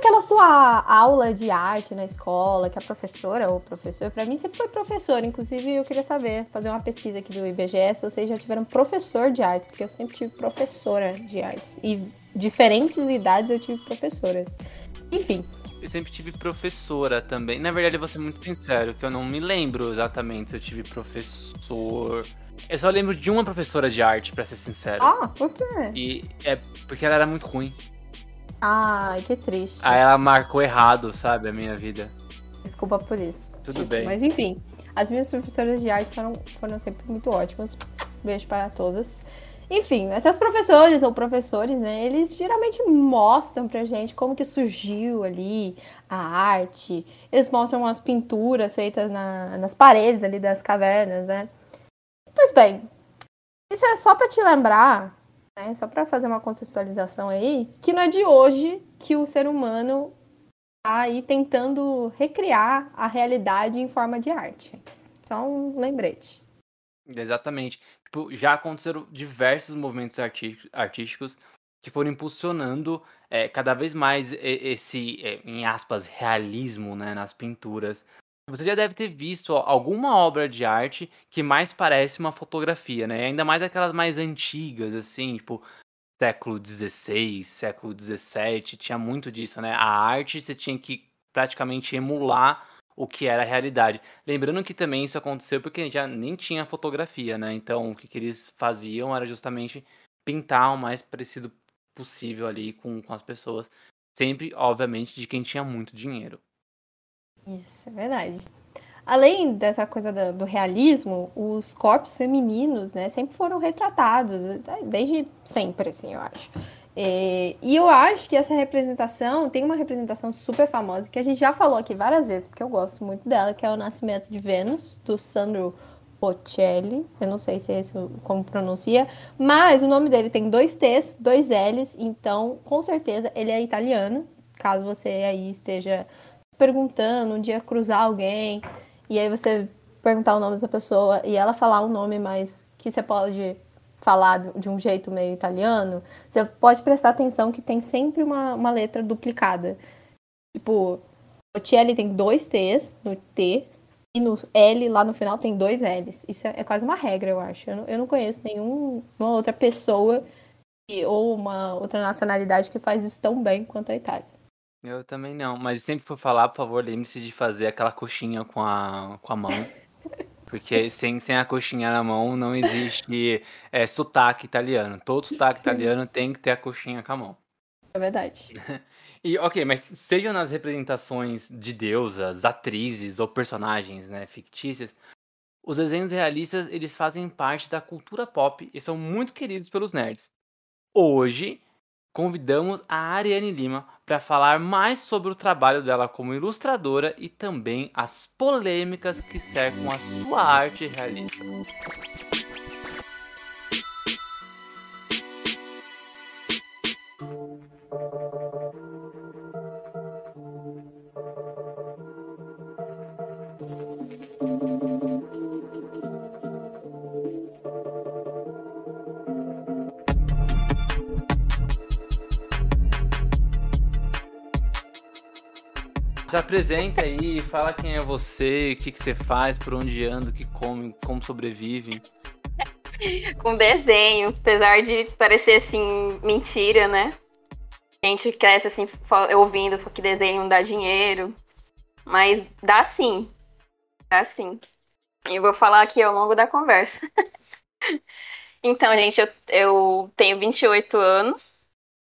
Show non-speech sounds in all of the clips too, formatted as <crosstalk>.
Daquela sua aula de arte na escola, que a professora ou professor, para mim sempre foi professor, inclusive eu queria saber, fazer uma pesquisa aqui do IBGE, se vocês já tiveram professor de arte, porque eu sempre tive professora de artes. E diferentes idades eu tive professoras. Enfim, Eu sempre tive professora também. Na verdade, eu vou ser muito sincero, que eu não me lembro exatamente se eu tive professor. Eu só lembro de uma professora de arte, pra ser sincero. ah, por quê? E é porque ela era muito ruim. Ai, que triste. Aí ela marcou errado, sabe, a minha vida. Desculpa por isso. Tudo bem. Mas enfim, as minhas professoras de arte foram, foram sempre muito ótimas. Beijo para todas. Enfim, essas professoras ou professores, né, eles geralmente mostram pra gente como que surgiu ali a arte. Eles mostram as pinturas feitas na- nas paredes ali das cavernas, né? Pois bem, isso é só pra te lembrar, né, só pra fazer uma contextualização aí, que não é de hoje que o ser humano tá aí tentando recriar a realidade em forma de arte. Só um lembrete. Exatamente. Tipo, já aconteceram diversos movimentos artísticos que foram impulsionando é, cada vez mais esse, é, em aspas, realismo né, nas pinturas. Você já deve ter visto alguma obra de arte que mais parece uma fotografia, né? Ainda mais aquelas mais antigas, assim, tipo século XVI, século XVII, tinha muito disso, né? A arte você tinha que praticamente emular o que era a realidade. Lembrando que também isso aconteceu porque já nem tinha fotografia, né? Então o que, que eles faziam era justamente pintar o mais parecido possível ali com, com as pessoas. Sempre, obviamente, de quem tinha muito dinheiro. Isso, é verdade. Além dessa coisa do, do realismo, os corpos femininos, né, sempre foram retratados, desde sempre, assim, eu acho. É, e eu acho que essa representação tem uma representação super famosa que a gente já falou aqui várias vezes, porque eu gosto muito dela, que é o Nascimento de Vênus, do Sandro Botticelli. Eu não sei se é esse como pronuncia, mas o nome dele tem dois T's, dois L's, então com certeza ele é italiano. Caso você aí esteja se perguntando, um dia cruzar alguém e aí você perguntar o nome dessa pessoa e ela falar um nome mais que você pode falar de um jeito meio italiano, você pode prestar atenção que tem sempre uma, uma letra duplicada. Tipo, o Tielli tem dois T's no T e no L lá no final tem dois L's. Isso é, é quase uma regra, eu acho. Eu não, eu não conheço nenhuma outra pessoa que- ou uma outra nacionalidade que faz isso tão bem quanto a Itália. Eu também não, mas sempre for falar, por favor, lembre-se de fazer aquela coxinha com a, com a mão. <laughs> Porque sem, sem a coxinha na mão não existe é, sotaque italiano. Todo sotaque Sim. italiano tem que ter a coxinha com a mão. É verdade. <laughs> E, ok, mas sejam nas representações de deusas, atrizes ou personagens né, fictícias, os desenhos realistas eles fazem parte da cultura pop e são muito queridos pelos nerds. Hoje, convidamos a Ariane Lima para falar mais sobre o trabalho dela como ilustradora e também as polêmicas que cercam a sua arte realista. Se apresenta aí, fala quem é você, o que, que você faz, por onde anda, o que come, como sobrevive. com desenho, apesar de parecer assim mentira, né? A gente cresce assim ouvindo que desenho não dá dinheiro, mas dá sim, dá sim. E eu vou falar aqui ao longo da conversa. <laughs> então, gente, eu, eu tenho 28 anos,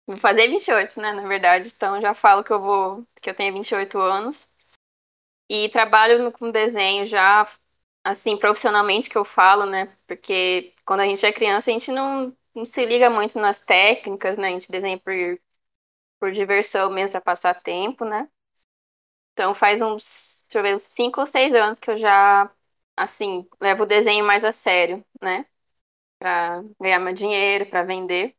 Vou fazer 28, né, na verdade. Então já falo que eu vou. que eu tenho 28 anos. E trabalho com desenho já, assim, profissionalmente que eu falo, né? Porque quando a gente é criança, a gente não, não se liga muito nas técnicas, né? A gente desenha por, por diversão mesmo, para passar tempo, né? Então faz uns, deixa eu ver, uns 5 ou 6 anos que eu já, assim, levo o desenho mais a sério, né? Pra ganhar meu dinheiro, para vender.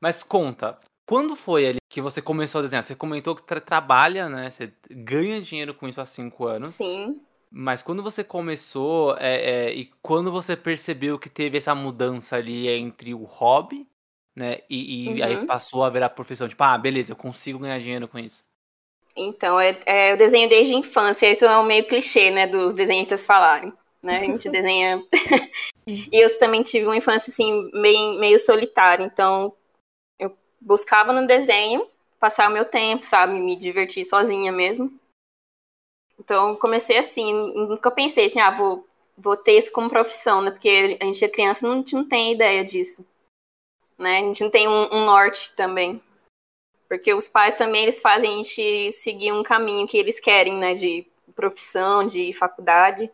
Mas conta, quando foi ali que você começou a desenhar? Você comentou que tra trabalha, né? Você ganha dinheiro com isso há cinco anos. Sim. Mas quando você começou é, é, e quando você percebeu que teve essa mudança ali entre o hobby, né? E, e uhum. aí passou a virar profissão, tipo, ah, beleza, eu consigo ganhar dinheiro com isso. Então, é, é, eu desenho desde a infância, isso é um meio clichê, né, dos desenhistas falarem, né, a gente <laughs> desenha... <laughs> e eu também tive uma infância, assim, meio, meio solitária, então buscava no desenho passar o meu tempo, sabe? Me divertir sozinha mesmo. Então, comecei assim, nunca pensei assim, ah, vou, vou ter isso como profissão, né? Porque a gente é criança, não, a gente não tem ideia disso, né? A gente não tem um, um norte também. Porque os pais também, eles fazem a gente seguir um caminho que eles querem, né? De profissão, de faculdade.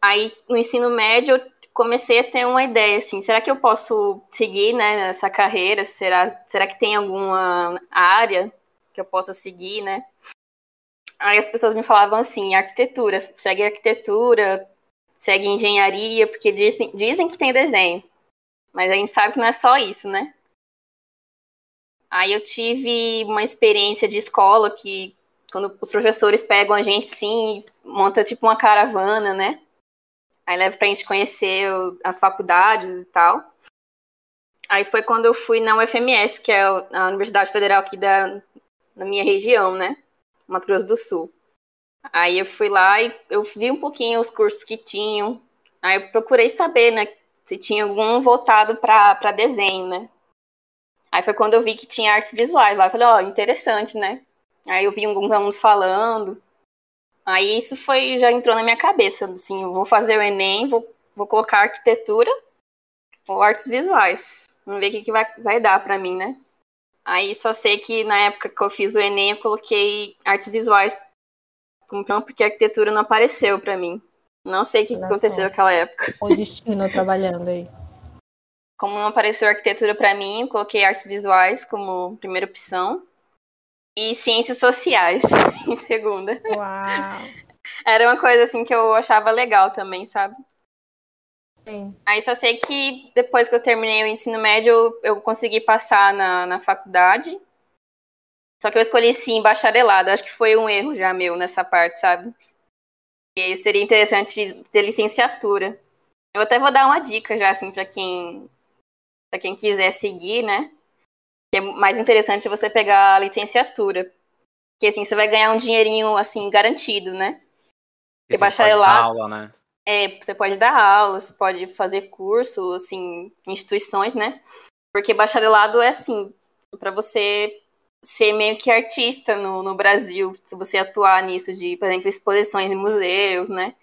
Aí, no ensino médio, comecei a ter uma ideia, assim, será que eu posso seguir, né, essa carreira? Será, será que tem alguma área que eu possa seguir, né? Aí as pessoas me falavam assim, arquitetura, segue arquitetura, segue engenharia, porque dizem, dizem que tem desenho. Mas a gente sabe que não é só isso, né? Aí eu tive uma experiência de escola que quando os professores pegam a gente sim, monta tipo uma caravana, né? Aí leva pra gente conhecer as faculdades e tal. Aí foi quando eu fui na UFMS, que é a Universidade Federal aqui da, minha região, né? Mato Grosso do Sul. Aí eu fui lá e eu vi um pouquinho os cursos que tinham. Aí eu procurei saber, né? Se tinha algum voltado para desenho, né? Aí foi quando eu vi que tinha artes visuais lá. Eu falei, ó, oh, interessante, né? Aí eu vi alguns alunos falando. Aí isso foi, já entrou na minha cabeça, assim, eu vou fazer o Enem, vou, vou colocar arquitetura ou artes visuais. Vamos ver o que, que vai, vai dar para mim, né? Aí só sei que na época que eu fiz o Enem, eu coloquei artes visuais como porque a arquitetura não apareceu para mim. Não sei o que, que aconteceu naquela época. O destino trabalhando aí. Como não apareceu arquitetura para mim, eu coloquei artes visuais como primeira opção e ciências sociais <laughs> em segunda. Uau! Era uma coisa assim que eu achava legal também, sabe? Sim. Aí só sei que depois que eu terminei o ensino médio, eu, eu consegui passar na, na faculdade. Só que eu escolhi sim bacharelado. Acho que foi um erro já meu nessa parte, sabe? E seria interessante ter licenciatura. Eu até vou dar uma dica já, assim, para quem, pra quem quiser seguir, né? Que é mais interessante você pegar a licenciatura. Porque assim, você vai ganhar um dinheirinho assim garantido, né? Porque bacharelado. Aula, né? É, você pode dar aulas, pode fazer curso, assim, instituições, né? Porque bacharelado é assim, para você ser meio que artista no, no Brasil, se você atuar nisso de, por exemplo, exposições em museus, né?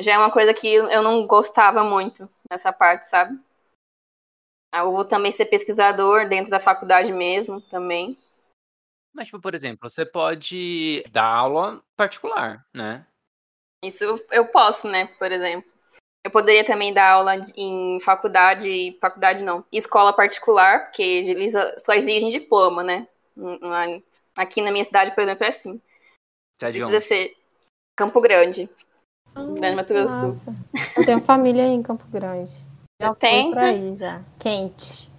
Já é uma coisa que eu não gostava muito nessa parte, sabe? Eu vou também ser pesquisador dentro da faculdade mesmo, também. Mas, tipo, por exemplo, você pode dar aula particular, né? Isso eu posso, né, por exemplo. Eu poderia também dar aula em faculdade, faculdade não, escola particular, porque eles só exigem diploma, né? Aqui na minha cidade, por exemplo, é assim. Você é Precisa ser Campo Grande. Ah, Grande Mato Grosso. Eu tenho família em Campo Grande. Já tem. Por aí já. Quente.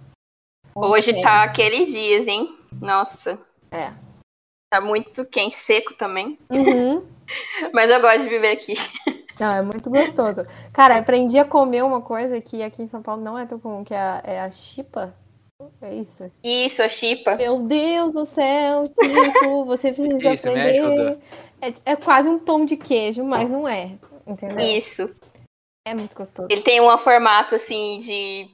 Hoje quente. tá aqueles dias, hein? Nossa. É. Tá muito quente, seco também. Uhum. <laughs> Mas eu gosto de viver aqui. Não, é muito gostoso. Cara, aprendi a comer uma coisa que aqui em São Paulo não é tão comum, que é a, é a chipa. É isso? Isso, a chipa. Meu Deus do céu, Chico, você precisa isso, aprender. É, é quase um pão de queijo, mas não é. Entendeu? Isso. É muito gostoso. Ele tem um formato assim de.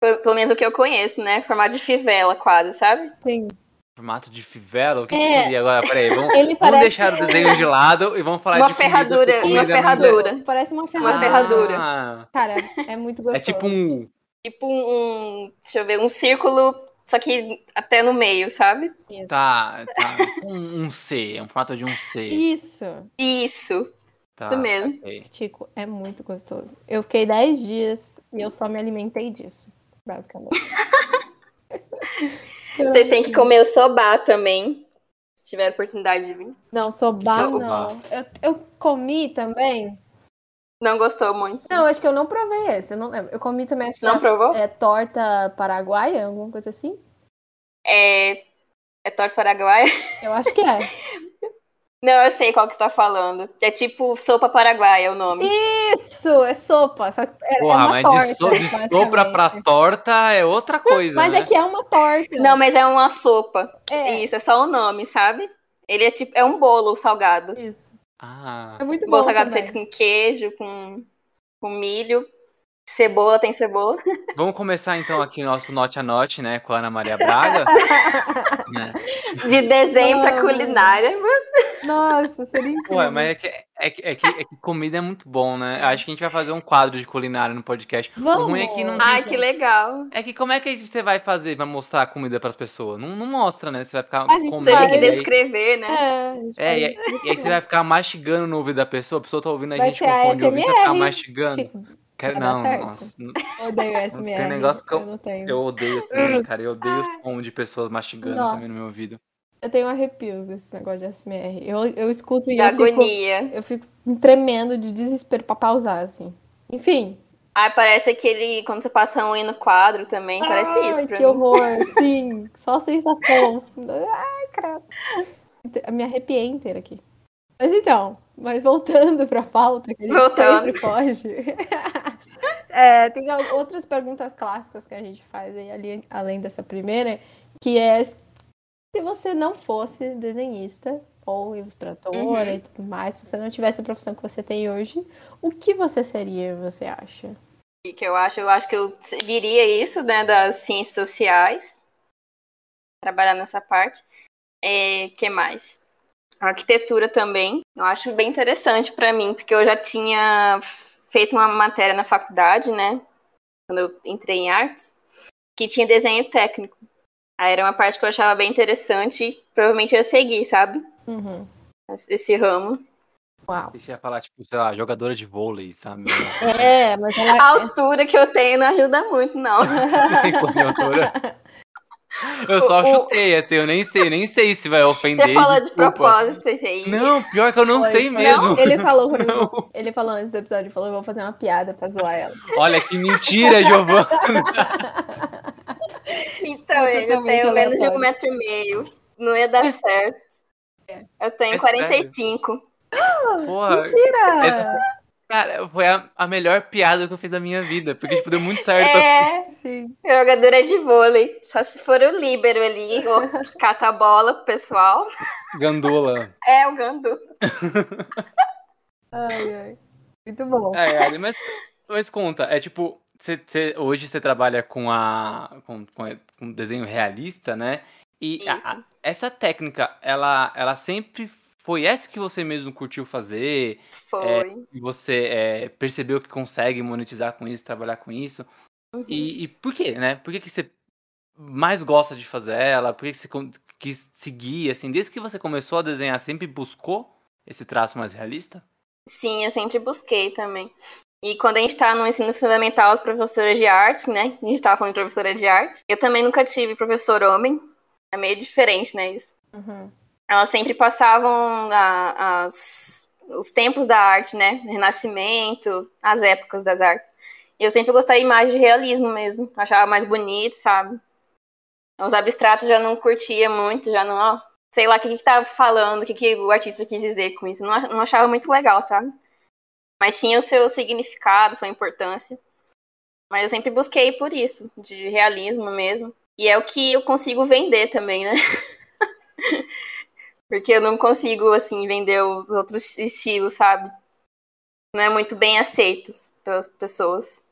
Pelo menos o que eu conheço, né? Formato de fivela, quase, sabe? Sim. Formato de fivela? O que, é. que seria agora? Peraí, vamos, <laughs> vamos parece... deixar o desenho de lado e vamos falar uma de ferradura, comida, uma ferradura. Parece uma ferradura. Uma ferradura. Ah. Cara, é muito gostoso. <laughs> É tipo um. Tipo um. Deixa eu ver, um círculo só que até no meio, sabe? Isso. Tá, tá. Um, um C, é um formato de um C. Isso. Isso. Tá, isso mesmo. saquei. Chico, é muito gostoso. Eu fiquei 10 dias e eu só me alimentei disso, basicamente. <laughs> Vocês têm que comer o sobá também. Se tiver oportunidade de vir. Não, soba Soba. não. Eu, eu comi também. Não gostou muito. Não, acho que eu não provei esse, eu não lembro. Eu comi também, acho que Não é, provou? é torta paraguaia, alguma coisa assim. É. É torta paraguaia? Eu acho que é. <laughs> Não, eu sei qual que você tá falando. É tipo sopa paraguaia o nome. Isso, é sopa. Só é, é Porra, uma mas torta, de, so, de sopra pra basicamente. torta é outra coisa, Mas né? é que é uma torta. Não, mas é uma sopa. é. Isso, é só o nome, sabe? Ele é tipo. É um bolo salgado. Isso. Ah, É muito bom. Bolo salgado também. feito com queijo, com, com milho. Cebola, tem cebola. <laughs> vamos começar então aqui o nosso Note a Note, né, com a Ana Maria Braga. <laughs> né? De desenho pra Não. culinária. Nossa, seria incrível. Ué, mas é que, é, que, é, que, é que comida é muito bom, né? Acho que a gente vai fazer um quadro de culinária no podcast. Vamos. O ruim é que não tem Ai, que legal. É que como é que você vai fazer, vai mostrar a comida pras pessoas? Não, não mostra, né? Você vai ficar A gente comendo. Tem vai. que aí- descrever, né? É, a gente É, e, aí- e aí você vai ficar mastigando no ouvido da pessoa, a pessoa tá ouvindo a Vai gente com fone de ouvido, você vai ficar mastigando. Chico, Quero, não, nossa, eu odeio <laughs> SMR. tem negócio que eu- não tenho. eu odeio também, cara. Eu odeio os som de pessoas mastigando Não. também no meu ouvido. Eu tenho arrepios desse negócio de SMR. Eu, eu escuto e eu fico, agonia. eu fico tremendo de desespero pra pausar, assim. Enfim. Ai, parece aquele. Quando você passa um aí no quadro também. Parece Ai, isso pra que mim. horror. <laughs> Sim, só sensação. Ai, credo. Eu me arrepiei inteira aqui. Mas então, mas voltando pra pauta, que a gente Voltando. sempre foge. <laughs> É, tem outras perguntas clássicas que a gente faz aí, ali, além dessa primeira, que é se você não fosse desenhista ou ilustradora Uhum. e tudo mais, se você não tivesse a profissão que você tem hoje, o que você seria, você acha? E que eu acho, eu acho que eu viria isso, né, das ciências sociais. Trabalhar nessa parte. É, que mais? Arquitetura também. Eu acho bem interessante pra mim, porque eu já tinha feito uma matéria na faculdade, né? Quando eu entrei em artes, que tinha desenho técnico. Aí era uma parte que eu achava bem interessante e provavelmente eu ia seguir, sabe? Uhum. Esse ramo. Uau. Deixa eu falar, tipo, sei lá, jogadora de vôlei, sabe? É, mas ela, A altura que eu tenho não ajuda muito, não. <laughs> Tem conjuntura. <laughs> Eu só O- chutei, assim, eu nem sei, nem sei se vai ofender. Você falou de desculpa. propósito isso aí. Não, pior que eu não Foi. sei Não, mesmo. Ele falou. <laughs> Não. Ele falou antes do episódio, falou, eu vou fazer uma piada pra zoar ela. Olha que mentira, Giovana. <laughs> Então, É eu totalmente tenho menos de um metro e meio. Não ia dar certo. Eu tenho É 45. Porra, Mentira! essa- cara, foi a, a melhor piada que eu fiz da minha vida. Porque, tipo, deu muito <laughs> certo. É, Sim. jogadora de vôlei. Só se for o líbero ali, ou <laughs> cata a bola pro pessoal. Gandula. <laughs> É, o Gandu. Ai, ai. Muito bom. É, Ali, mas, mas conta, é tipo, cê, cê- hoje você trabalha com a com, com, com desenho realista, né? E a- essa técnica, ela, ela sempre foi essa que você mesmo curtiu fazer? Foi. E você é, percebeu que consegue monetizar com isso, trabalhar com isso? Uhum. E, e por quê, né? Por que, que você mais gosta de fazer ela? Por que, que você quis seguir, assim, desde que você começou a desenhar, sempre buscou esse traço mais realista? Sim, eu sempre busquei também. E quando a gente tá no ensino fundamental, as professoras de artes, né? A gente tava falando de professora de arte. Eu também nunca tive professor homem. É meio diferente, né? Isso. Uhum. Elas sempre passavam a- as, os tempos da arte, né? Renascimento, as épocas das artes. E eu sempre gostei mais de realismo mesmo. Achava mais bonito, sabe? Os abstratos já não curtia muito, já não, ó. Sei lá o que, que tava falando, o que, que o artista quis dizer com isso. Não, não achava muito legal, sabe? Mas tinha o seu significado, sua importância. Mas eu sempre busquei por isso, de realismo mesmo. E é o que eu consigo vender também, né? <laughs> Porque eu não consigo, assim, vender os outros estilos, sabe? Não é muito bem aceitos pelas pessoas.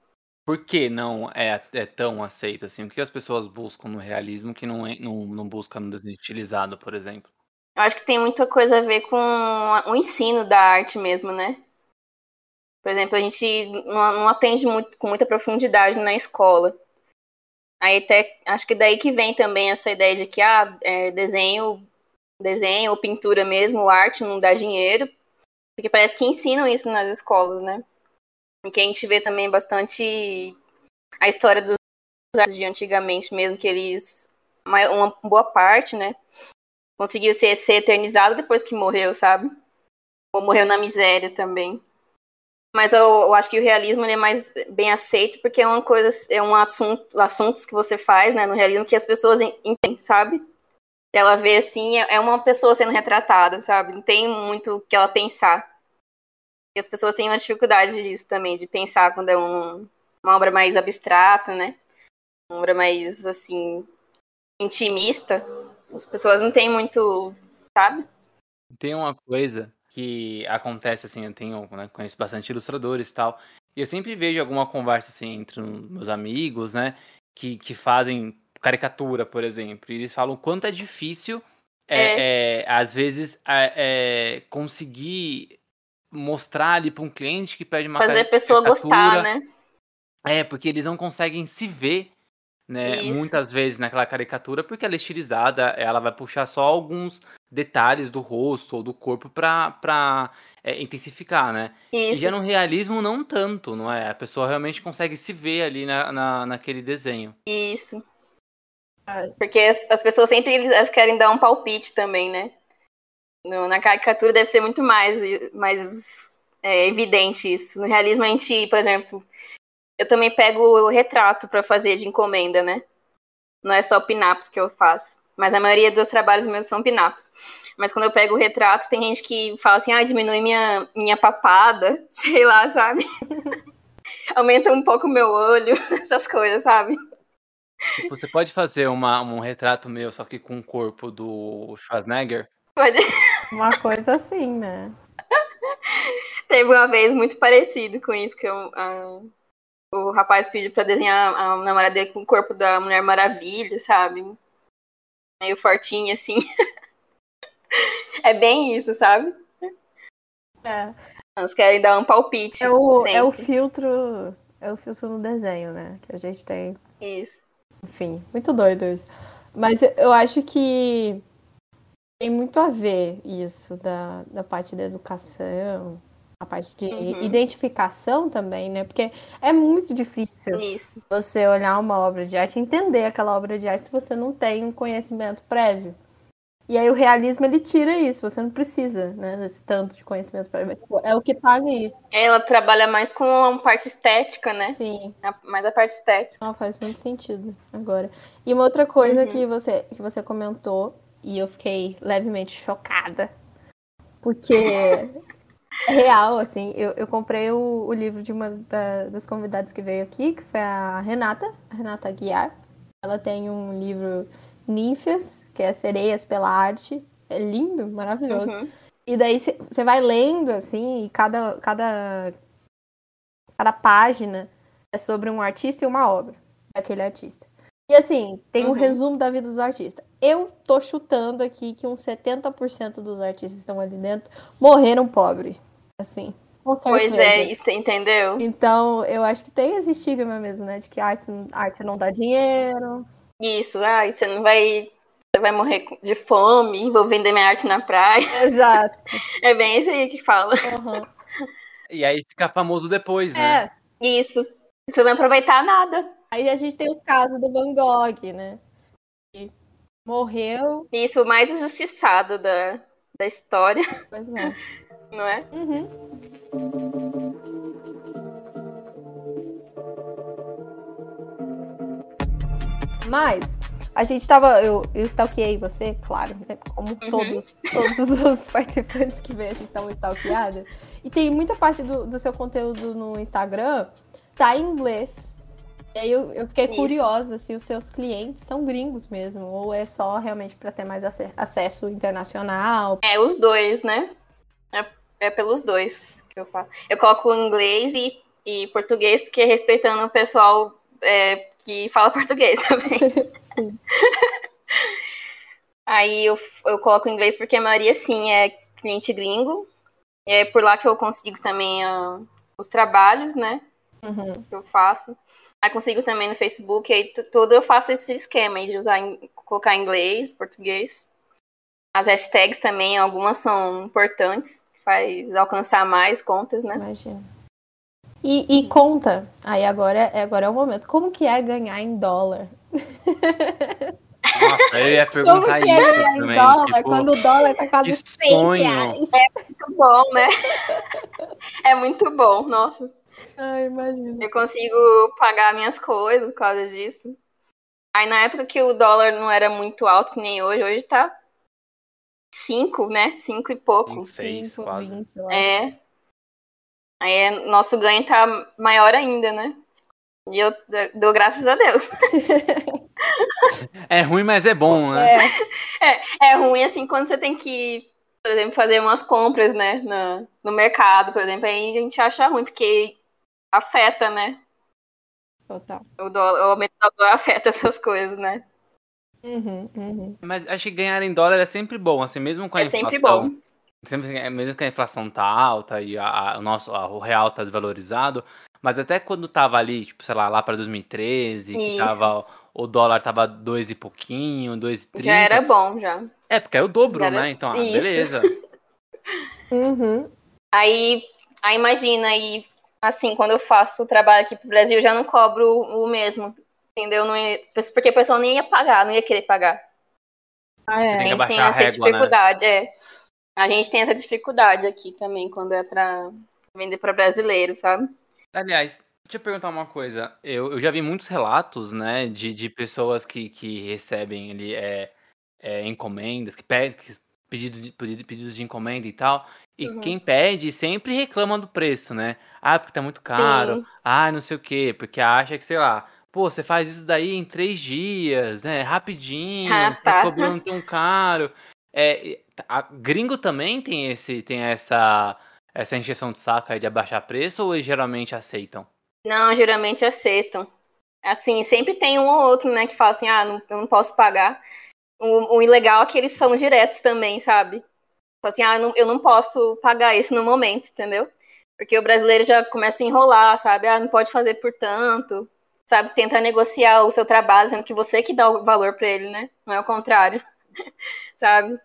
Por que não é, é tão aceito assim? O que as pessoas buscam no realismo que não, é, não, não buscam no desenho estilizado, por exemplo? Eu acho que tem muita coisa a ver com o ensino da arte mesmo, né? Por exemplo, a gente não, não aprende muito, com muita profundidade na escola. Aí até acho que daí que vem também essa ideia de que ah, é, desenho, desenho ou pintura mesmo, arte não dá dinheiro, porque parece que ensinam isso nas escolas, né? E que a gente vê também bastante a história dos artes de antigamente mesmo, que eles, uma, uma boa parte, né, conseguiu ser, ser eternizado depois que morreu, sabe? Ou morreu na miséria também. Mas eu, eu, acho que o realismo é mais bem aceito porque é uma coisa, é um assunto, assuntos que você faz, né, no realismo que as pessoas entendem, sabe? Ela vê assim, é, é uma pessoa sendo retratada, sabe? Não tem muito o que ela pensar. E as pessoas têm uma dificuldade disso também, de pensar quando é um, uma obra mais abstrata, né? Uma obra mais, assim, intimista. As pessoas não têm muito, sabe? Tem uma coisa que acontece assim, eu tenho, né, conheço bastante ilustradores e tal, e eu sempre vejo alguma conversa assim entre meus amigos, né, que, que fazem caricatura, por exemplo, e eles falam o quanto é difícil, é, é. É, às vezes, é, conseguir mostrar ali para um cliente que pede uma Fazer a pessoa gostar, né? É, porque eles não conseguem se ver né? Isso. Muitas vezes naquela caricatura, porque ela é estilizada, ela vai puxar só alguns detalhes do rosto ou do corpo pra, pra é, intensificar, né? Isso. E já no realismo, não tanto, não é? A pessoa realmente consegue se ver ali na, na, naquele desenho. Isso. Porque as, as pessoas sempre elas querem dar um palpite também, né? No, na caricatura deve ser muito mais, mais é, evidente isso. No realismo, a gente, por exemplo, eu também pego o retrato para fazer de encomenda, né? Não é só pinaps que eu faço. Mas a maioria dos trabalhos meus são pinaps. Mas quando eu pego o retrato, tem gente que fala assim, ah, diminui minha, minha papada, <laughs> sei lá, sabe? <laughs> Aumenta um pouco o meu olho, <laughs> essas coisas, sabe? Tipo, você pode fazer uma, um retrato meu, só que com o corpo do Schwarzenegger? Pode. <laughs> Uma coisa assim, né? Teve uma vez muito parecido com isso, que eu, uh, o rapaz pediu pra desenhar a namorada dele com o corpo da Mulher Maravilha, sabe? Meio fortinho, assim. <laughs> é bem isso, sabe? É. Eles querem dar um palpite. É o, é o filtro. É o filtro no desenho, né? Que a gente tem. Isso. Enfim, muito doido isso. Mas eu acho que tem muito a ver isso da, da parte da educação, a parte de uhum. identificação também, né? Porque é muito difícil Isso. você olhar uma obra de arte, entender aquela obra de arte se você não tem um conhecimento prévio. E aí o realismo ele tira isso, você não precisa, né, desse tanto de conhecimento prévio. Tipo, é o que tá ali. Ela trabalha mais com a parte estética, né? Sim. mais a parte estética. Não, faz muito sentido agora. E uma outra coisa uhum. que você que você comentou e eu fiquei levemente chocada, porque <laughs> real, assim. Eu, eu comprei o, o livro de uma da, das convidadas que veio aqui, que foi a Renata, a Renata Guiar. Ela tem um livro Ninfas, que é Sereias pela Arte. É lindo, maravilhoso. Uhum. E daí você vai lendo, assim, e cada, cada, cada página é sobre um artista e uma obra daquele artista. E assim, tem uhum. um resumo da vida dos artistas. Eu tô chutando aqui que uns 70% dos artistas que estão ali dentro morreram pobres. Assim. Pois é, isso, entendeu? Então, eu acho que tem esse estigma mesmo, né? De que arte, arte não dá dinheiro. Isso, ah, você não vai. Você vai morrer de fome, vou vender minha arte na praia. Exato. <laughs> é bem isso aí que fala. Uhum. E aí fica famoso depois, né? É. Isso. Você não vai aproveitar nada. Aí a gente tem os casos do Van Gogh, né? Que morreu. Isso, o mais injustiçado da, da história. Pois é. <laughs> não é? Uhum. Mas a gente tava. Eu, eu stalkeei você, claro, né? Como uhum. todos, todos os <laughs> participantes que vêm, a gente tava stalkeada. E tem muita parte do, do seu conteúdo no Instagram tá em inglês. E aí eu, eu fiquei Isso. curiosa se os seus clientes são gringos mesmo, ou é só realmente para ter mais acesso internacional. É, os dois, né? É é pelos dois que eu falo. Eu coloco inglês e, e português, porque respeitando o pessoal é, que fala português <laughs> também. Aí eu, eu coloco inglês porque a maioria, sim, é cliente gringo. E é por lá que eu consigo também uh, os trabalhos, né? Uhum. que eu faço. Aí consigo também no Facebook, aí tudo eu faço esse esquema aí de usar, colocar inglês, português. As hashtags também, algumas são importantes, faz alcançar mais contas, né? Imagina. E, e conta, aí agora, agora é o momento. Como que é ganhar em dólar? Nossa, eu ia Como perguntar que é isso ganhar em também. dólar tipo, quando o dólar tá quase que 6 sonho. reais? Muito bom, né? é muito bom, nossa. Ai, imagina. Eu consigo pagar minhas coisas por causa disso. Aí na época que o dólar não era muito alto, que nem hoje, hoje tá 5, né? 5 e pouco. cinco, seis, Cinco, quase. vinte, eu acho. É. Aí é- nosso ganho tá maior ainda, né? E eu dou graças a Deus. É ruim, mas é bom, né? É, É ruim assim quando você tem que, por exemplo, fazer umas compras, né? No, no mercado, por exemplo, aí a gente acha ruim, porque afeta, né? total. O, dólar, o aumento do dólar afeta essas coisas, né? Uhum, uhum. Mas acho que ganhar em dólar é sempre bom, assim, mesmo com a É sempre inflação. bom. Sempre, mesmo que a inflação tá alta e a, a- o nosso a- o real tá desvalorizado, mas até quando tava ali, tipo, sei lá, lá pra 2013, que Isso. tava o dólar tava dois e pouquinho, dois e trinta. Já era bom, já. É, porque era o dobro, Já era- né? Então, ah, beleza. <laughs> Uhum. Aí, aí imagina, aí, assim, quando eu faço o trabalho aqui pro Brasil, eu já não cobro o mesmo. Entendeu? Não ia- porque a pessoa nem ia pagar, não ia querer pagar. Ah, Você é. tem que a gente tem essa régua, né? dificuldade, é. A gente tem essa dificuldade aqui também, quando é pra vender pra brasileiro, sabe? Aliás, deixa eu perguntar uma coisa. Eu, eu já vi muitos relatos, né, de, de pessoas que, que recebem ali é, é, encomendas, que pedem pedido de, pedido- pedidos de encomenda e tal. E Uhum. quem pede sempre reclama do preço, né? Ah, porque tá muito caro. Sim. Ah, não sei o quê. Porque acha que, sei lá, pô, você faz isso daí em três dias, né? Rapidinho, Ah, tá tá. cobrando tão caro. É, a gringo também tem esse, tem essa, essa encheção de saco aí de abaixar preço ou eles geralmente aceitam? Não, geralmente aceitam. Assim, sempre tem um ou outro, né, que fala assim, ah, não, eu não posso pagar. O, o ilegal é que eles são diretos também, sabe? Fala assim, ah, eu não, eu não posso pagar isso no momento, entendeu? Porque o brasileiro já começa a enrolar, sabe? Ah, não pode fazer por tanto, sabe? Tenta negociar o seu trabalho, sendo que você que dá o valor pra ele, né? Não é o contrário, <laughs> sabe?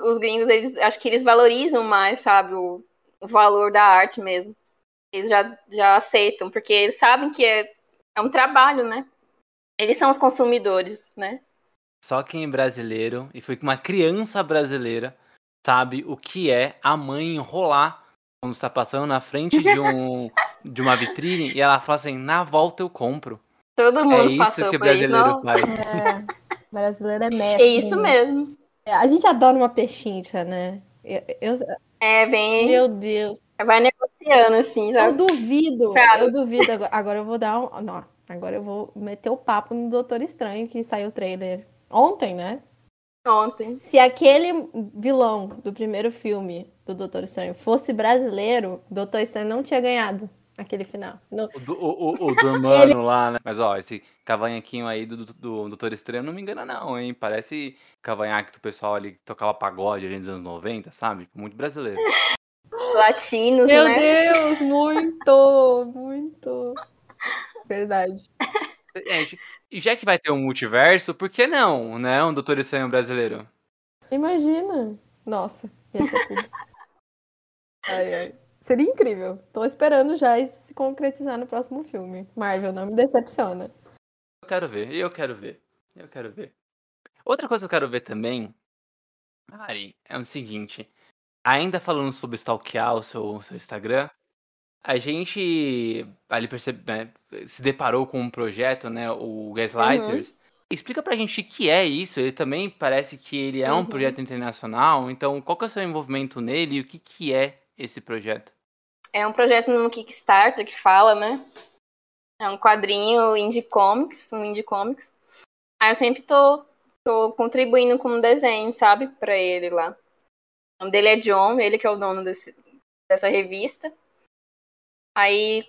Os gringos, eles, acho que eles valorizam mais, sabe? O, o valor da arte mesmo eles já, já aceitam, porque eles sabem que é, é um trabalho, né? Eles são os consumidores, né? Só quem é brasileiro e foi com uma criança brasileira sabe o que é a mãe enrolar quando está passando na frente de um <laughs> de uma vitrine e ela fala assim: na volta eu compro. Todo É mundo isso passou que isso. brasileiro Não, faz. É. Brasileiro é é mestre. isso nisso. mesmo. A gente adora uma pechincha, né? Eu, eu- É bem. meu Deus. Vai negociando, assim, Eu sabe? duvido, Sabe? eu duvido. Agora, agora eu vou dar um. Não, agora eu vou meter o papo no Doutor Estranho que saiu o trailer ontem, né? Ontem. Se aquele vilão do primeiro filme do Doutor Estranho fosse brasileiro, Doutor Estranho não tinha ganhado aquele final. No- O, do- o, o, o <laughs> do humano lá, né? Mas ó, esse cavanhaquinho aí do, do, do Doutor Estranho não me engana, não, hein? Parece cavanhaque do pessoal ali que tocava pagode ali nos anos 90, sabe? Muito brasileiro. <laughs> Latinos, Meu né? Deus, muito, <laughs> muito. Verdade. Gente, e já que vai ter um multiverso, por que não, né? Um Doutor Estranho brasileiro? Imagina. Nossa, ia ser tudo. Ai, ai. Seria incrível. Tô esperando já isso se concretizar no próximo filme. Marvel, não me decepciona. Eu quero ver, eu quero ver, eu quero ver. Outra coisa que eu quero ver também, Mari, é o seguinte. Ainda falando sobre stalkear o seu, o seu Instagram, a gente ali percebe, né, se deparou com um projeto, né, o Gaslighters. Explica pra gente o que é isso. Ele também parece que ele é um Uhum. projeto internacional. Então, qual que é o seu envolvimento nele e o que, que é esse projeto? É um projeto no Kickstarter que fala, né? É um quadrinho indie comics, um indie comics. Aí eu sempre tô, tô contribuindo com um desenho, sabe? Pra ele lá. O nome dele é John, ele que é o dono desse, dessa revista. Aí,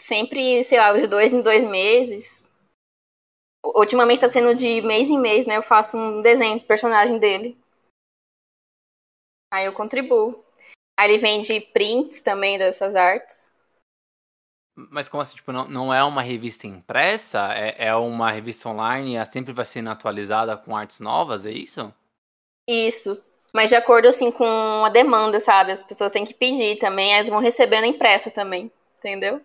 sempre, sei lá, os dois em dois meses. Ultimamente tá sendo de mês em mês, né? Eu faço um desenho de personagem dele. Aí eu contribuo. Aí ele vende prints também dessas artes. Mas como assim, tipo, não, não é uma revista impressa? É, é uma revista online e ela sempre vai sendo atualizada com artes novas, é isso? Isso. Mas de acordo, assim, com a demanda, sabe? As pessoas têm que pedir também, elas vão recebendo impresso também, entendeu?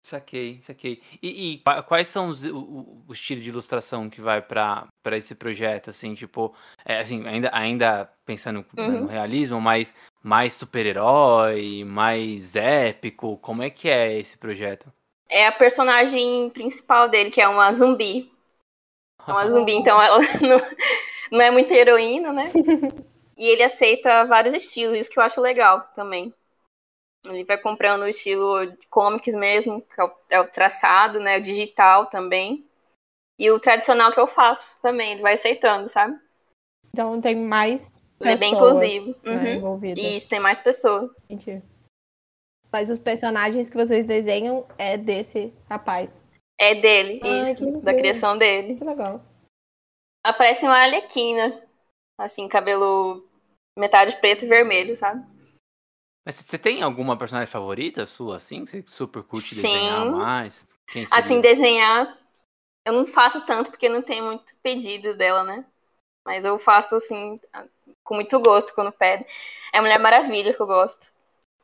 Saquei, saquei. E, e qua- quais são os, o, o- o estilo de ilustração que vai pra pra esse projeto, assim, tipo, é, assim, ainda, ainda pensando né, Uhum. no realismo, mas mais super-herói, mais épico, como é que é esse projeto? É a personagem principal dele, que é uma zumbi. É uma zumbi, <laughs> então ela <laughs> não, não é muito heroína, né? <laughs> E ele aceita vários estilos, isso que eu acho legal também. Ele vai comprando o estilo de comics mesmo, que é o, é o traçado, né? O digital também. E o tradicional que eu faço também, ele vai aceitando, sabe? Então tem mais Ele é bem pessoas, inclusivo. né, Uhum. E isso, tem mais pessoas. Entendi. Mas os personagens que vocês desenham é desse rapaz. É dele, que isso, da criação dele. Que legal. Aparece uma arlequina, assim, cabelo metade preto e vermelho, sabe? Mas você tem alguma personagem favorita sua, assim, que você super curte Sim. desenhar mais? Assim, desenhar, eu não faço tanto porque não tem muito pedido dela, né? Mas eu faço, assim, com muito gosto quando pede. É a Mulher Maravilha que eu gosto.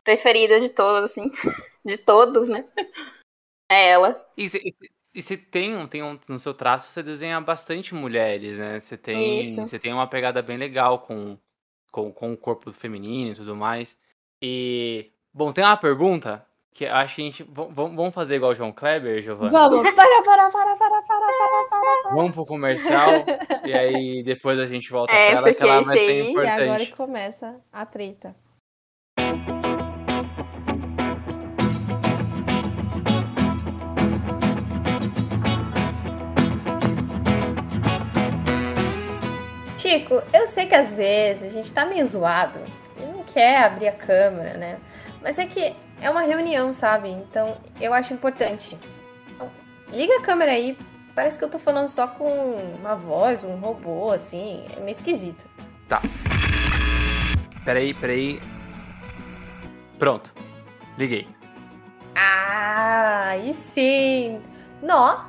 Preferida de todas, assim. <laughs> De todos, né? É ela. E você, tem, um, tem um, no seu traço, você desenha bastante mulheres, né? Você tem, você tem uma pegada bem legal com, com, com o corpo feminino e tudo mais. E, bom, tem uma pergunta que acho que a gente, vamos fazer igual o João Kleber, Giovana? Vamos, <laughs> para, para, para, para, para, para, para. Vamos pro comercial e aí depois a gente volta É, pra ela, que ela vai ser aí- E agora importante. que começa a treta. Chico, eu sei que às vezes a gente tá meio zoado quer abrir a câmera, né? Mas é que é uma reunião, sabe? Então eu acho importante. Então, liga a câmera aí. Parece que eu tô falando só com uma voz, um robô, assim. É meio esquisito. Peraí, peraí. Pronto. Liguei. Ah, aí sim! Nó!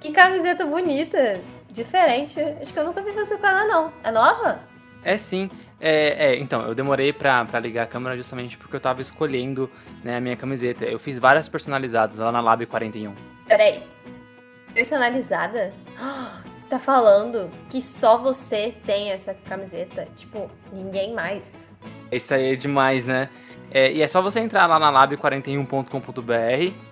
Que camiseta bonita! Diferente. Acho que eu nunca vi você com ela, não. É nova? É sim. É, é, então, eu demorei pra, pra ligar a câmera justamente porque eu tava escolhendo né, a minha camiseta. Eu fiz várias personalizadas lá na Lab 41. Peraí. Personalizada? <gasps> Você tá falando que só você tem essa camiseta? Tipo, ninguém mais. Isso aí é demais, né? É, e é só você entrar lá na lab41.com.br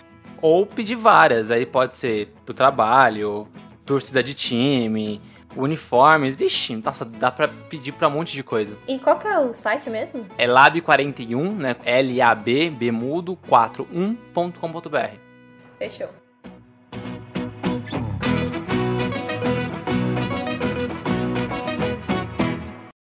ou pedir várias. Aí pode ser pro trabalho, torcida de time, uniformes. Vixe, nossa, dá pra pedir pra um monte de coisa. E qual que é o site mesmo? É lab41, né? L-A-B, B mudo, 41.com.br. Fechou.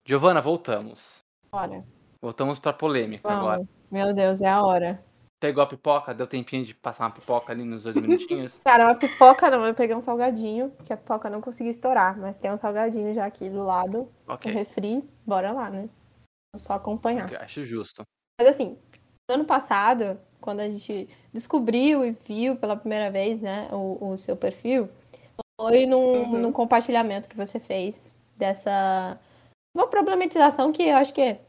Giovana, voltamos. Bora. Voltamos pra polêmica agora. Vamos. Meu Deus, é a hora. Pegou a pipoca? Deu tempinho de passar uma pipoca ali nos dois minutinhos? <laughs> Cara, uma pipoca não, eu peguei um salgadinho, que a pipoca não conseguiu estourar, mas tem um salgadinho já aqui do lado, um Ok, refri, bora lá, né? É só acompanhar. eu acho justo. Mas assim, no ano passado, quando a gente descobriu e viu pela primeira vez, né, o, o seu perfil, foi num, Uhum. num compartilhamento que você fez dessa. Uma problematização que eu acho que é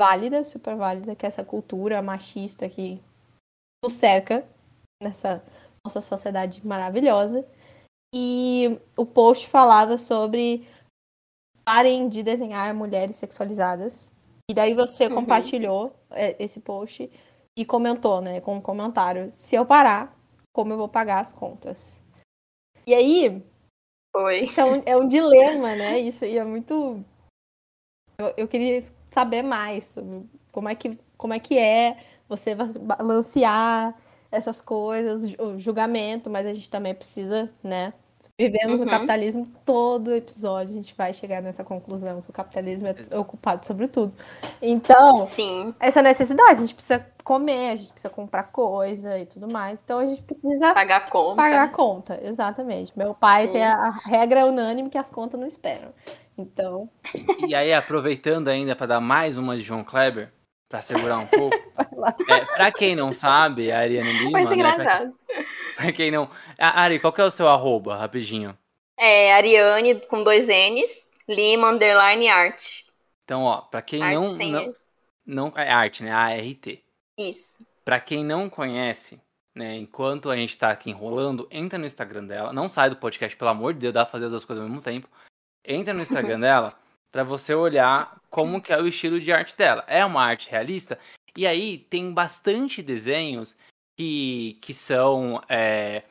válida, super válida, que é essa cultura machista que nos cerca nessa nossa sociedade maravilhosa. E o post falava sobre parem de desenhar mulheres sexualizadas. E daí você Uhum. compartilhou é, esse post e comentou, né, com um comentário: se eu parar, como eu vou pagar as contas? E aí, Foi. isso é um, é um dilema, né? Isso aí é muito. Eu, eu queria saber mais sobre como é que, como é, que é você balancear essas coisas, o julgamento, mas a gente também precisa, né? Vivemos uhum. no capitalismo, todo episódio a gente vai chegar nessa conclusão que o capitalismo é ocupado sobre tudo. Então, Sim. essa necessidade, a gente precisa comer, a gente precisa comprar coisa e tudo mais. Então a gente precisa pagar conta. Pagar conta, exatamente. Meu pai Sim. tem a, a regra unânime que as contas não esperam. Então. E aí, aproveitando ainda para dar mais uma de João Kleber, para segurar um pouco. <laughs> é, para quem não sabe, a Ariane Lima. Muito né, engraçado. Pra, pra, quem não. Ari, qual que é o seu arroba, rapidinho? É Ariane com dois N's, Lima underline art. Então, ó, pra quem arte não. Não, não, é arte, né? A-R-T. Isso. Pra quem não conhece, né, enquanto a gente tá aqui enrolando, entra no Instagram dela. Não sai do podcast, pelo amor de Deus, dá pra fazer as duas coisas ao mesmo tempo. Entra no Instagram dela para você olhar como que é o estilo de arte dela. É uma arte realista e aí tem bastante desenhos que, que são é,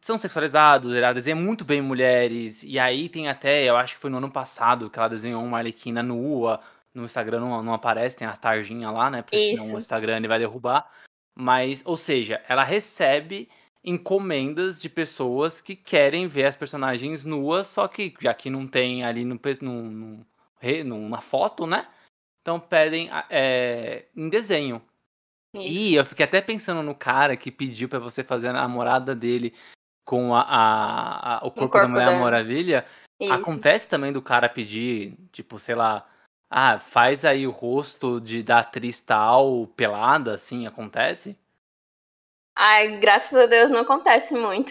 são sexualizados, ela desenha muito bem mulheres e aí tem até, eu acho que foi no ano passado que ela desenhou uma arlequina nua. No Instagram não, não aparece, tem as tarjinhas lá, né? Porque Isso. senão o Instagram ele vai derrubar. Mas, ou seja, ela recebe encomendas de pessoas que querem ver as personagens nuas, só que já que não tem ali no, no, no na foto, né? Então pedem é, em desenho. Isso. E eu fiquei até pensando no cara que pediu para você fazer a namorada dele com a, a, a o, corpo o, corpo da Mulher dela. Maravilha. Isso. Acontece também do cara pedir, tipo, sei lá, ah, faz aí o rosto de da atriz tal pelada, assim, acontece? Ai, graças a Deus não acontece muito.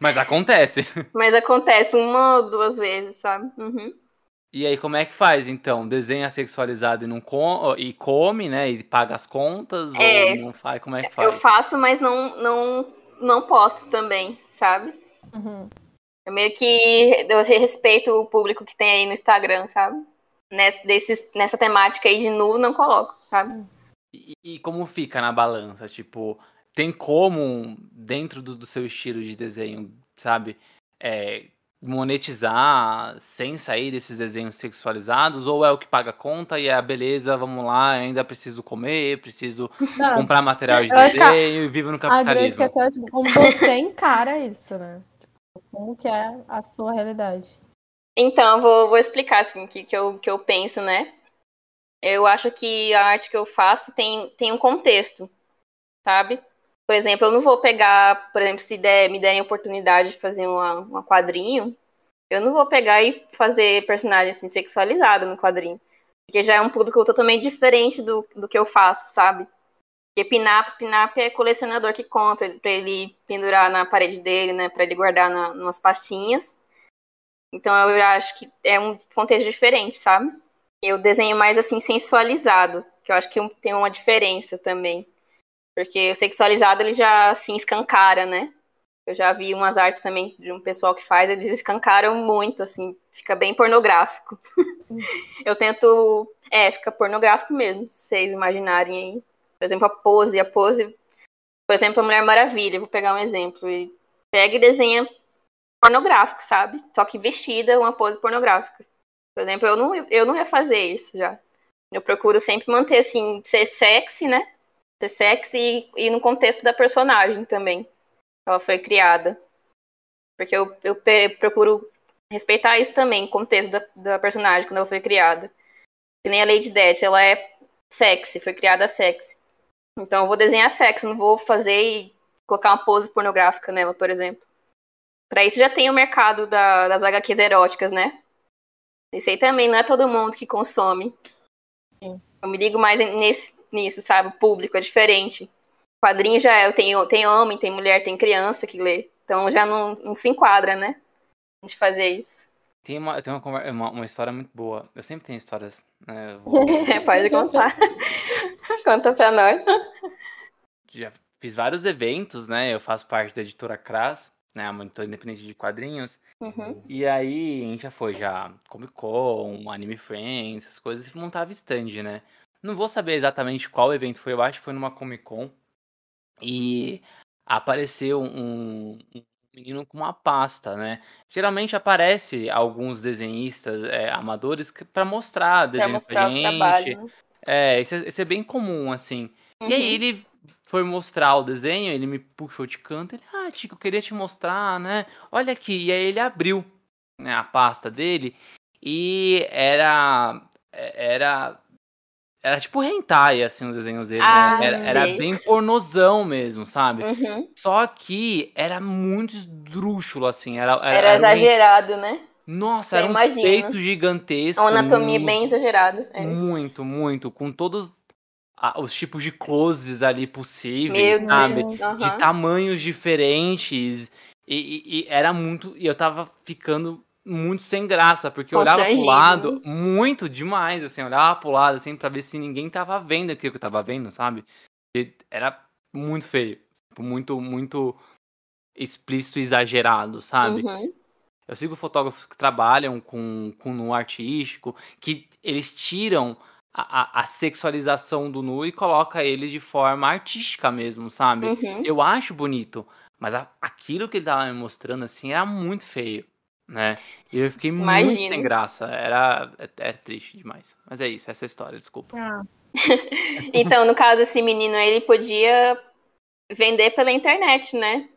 Mas acontece. <laughs> Mas acontece uma ou duas vezes, sabe? Uhum. E aí, como é que faz, então? Desenha sexualizado e não com... e come, né? E paga as contas? É, ou não faz? Como é que faz? Eu faço, mas não, não, não posto também, sabe? Uhum. Eu meio que eu respeito o público que tem aí no Instagram, sabe? Nessa, desses, nessa temática aí de nu, não coloco, sabe? E, e como fica na balança? Tipo, tem como, dentro do, do seu estilo de desenho, sabe, é, monetizar sem sair desses desenhos sexualizados? Ou é o que paga a conta e é a beleza, vamos lá, ainda preciso comer, preciso Não, comprar material de desenho e vivo no capitalismo? A grande questão é tipo, como você encara isso, né? Tipo, como que é a sua realidade? Então, eu vou, vou explicar assim o que, que, eu, que eu penso, né? Eu acho que a arte que eu faço tem, tem um contexto, sabe? Por exemplo, eu não vou pegar, por exemplo, se der, me derem oportunidade de fazer uma, uma quadrinho, eu não vou pegar e fazer personagem assim, sexualizada no quadrinho. Porque já é um público totalmente diferente do, do que eu faço, sabe? Porque Pinap, Pinap é colecionador que compra para ele pendurar na parede dele, né? Para ele guardar na, umas pastinhas. Então eu acho que é um contexto diferente, sabe? Eu desenho mais assim sensualizado, que eu acho que tem uma diferença também. Porque o sexualizado ele já assim, escancara, né? Eu já vi umas artes também de um pessoal que faz, eles escancaram muito, assim, fica bem pornográfico. <laughs> eu tento. É, fica pornográfico mesmo, se vocês imaginarem aí. Por exemplo, a pose, a pose. Por exemplo, a Mulher Maravilha, vou pegar um exemplo. E pega e desenha pornográfico, sabe? Só que vestida, uma pose pornográfica. Por exemplo, eu não, eu não ia fazer isso já. Eu procuro sempre manter, assim, ser sexy, né? Ser sexy e, e no contexto da personagem também. Ela foi criada. Porque eu, eu procuro respeitar isso também, o contexto da, da personagem quando ela foi criada. Que nem a Lady Death, ela é sexy, foi criada sexy. Então eu vou desenhar sexo, não vou fazer e colocar uma pose pornográfica nela, por exemplo. Para isso já tem o mercado da, das HQs eróticas, né? Isso aí também não é todo mundo que consome. Sim. Eu me ligo mais nesse, nisso, sabe? O público é diferente. Quadrinho já é, tem, tem homem, tem mulher, tem criança que lê. Então já não, não se enquadra, né? A gente fazer isso. Tem uma, tem uma, uma, uma história muito boa. Eu sempre tenho histórias. Né? Vou... <laughs> é, pode contar. <laughs> Conta pra nós. Já fiz vários eventos, né? Eu faço parte da editora Cras, né? A monitor independente de quadrinhos. Uhum. E aí a gente já foi já Comic Con, Anime Friends, essas coisas, e montava stand, né? Não vou saber exatamente qual evento foi, eu acho que foi numa Comic Con. E apareceu um, um menino com uma pasta, né? Geralmente aparece alguns desenhistas é, amadores para mostrar desenhos pra, mostrar pra gente. Trabalho, né? É, isso é, isso é, bem comum, assim. Uhum. E aí uhum. ele foi mostrar o desenho, ele me puxou de canto, ele, ah, Tico, eu queria te mostrar, né? Olha aqui. E aí ele abriu né, a pasta dele e era era era tipo hentai, assim, os desenhos dele, né? Ah, Era, era sei. bem pornozão mesmo, sabe? Uhum. Só que era muito esdrúxulo, assim. Era, era, Era era um- exagerado, né? Nossa, Eu era um imagino. peito É gigantesco. uma anatomia muito- bem exagerada. É. Muito, muito. Com todos os tipos de closes ali possíveis, Meu sabe? Aham. De tamanhos diferentes. E, e- e era muito. E eu tava ficando muito sem graça, porque eu olhava pro lado muito demais, assim, olhava pro lado, assim, pra ver se ninguém tava vendo aquilo que eu tava vendo, sabe? E era muito feio. Tipo, muito, muito explícito e exagerado, sabe? Uhum. Eu sigo fotógrafos que trabalham com, com nu artístico, que eles tiram a, a, sexualização do nu e colocam ele de forma artística mesmo, sabe? Uhum. Eu acho bonito, mas a- aquilo que ele tava me mostrando assim era muito feio, né? E eu fiquei muito Imagino. sem graça. Era, é, é triste demais. Mas é isso, essa é a história, desculpa. Ah, <laughs> <laughs> Então, no caso, esse menino aí, ele podia vender pela internet, né?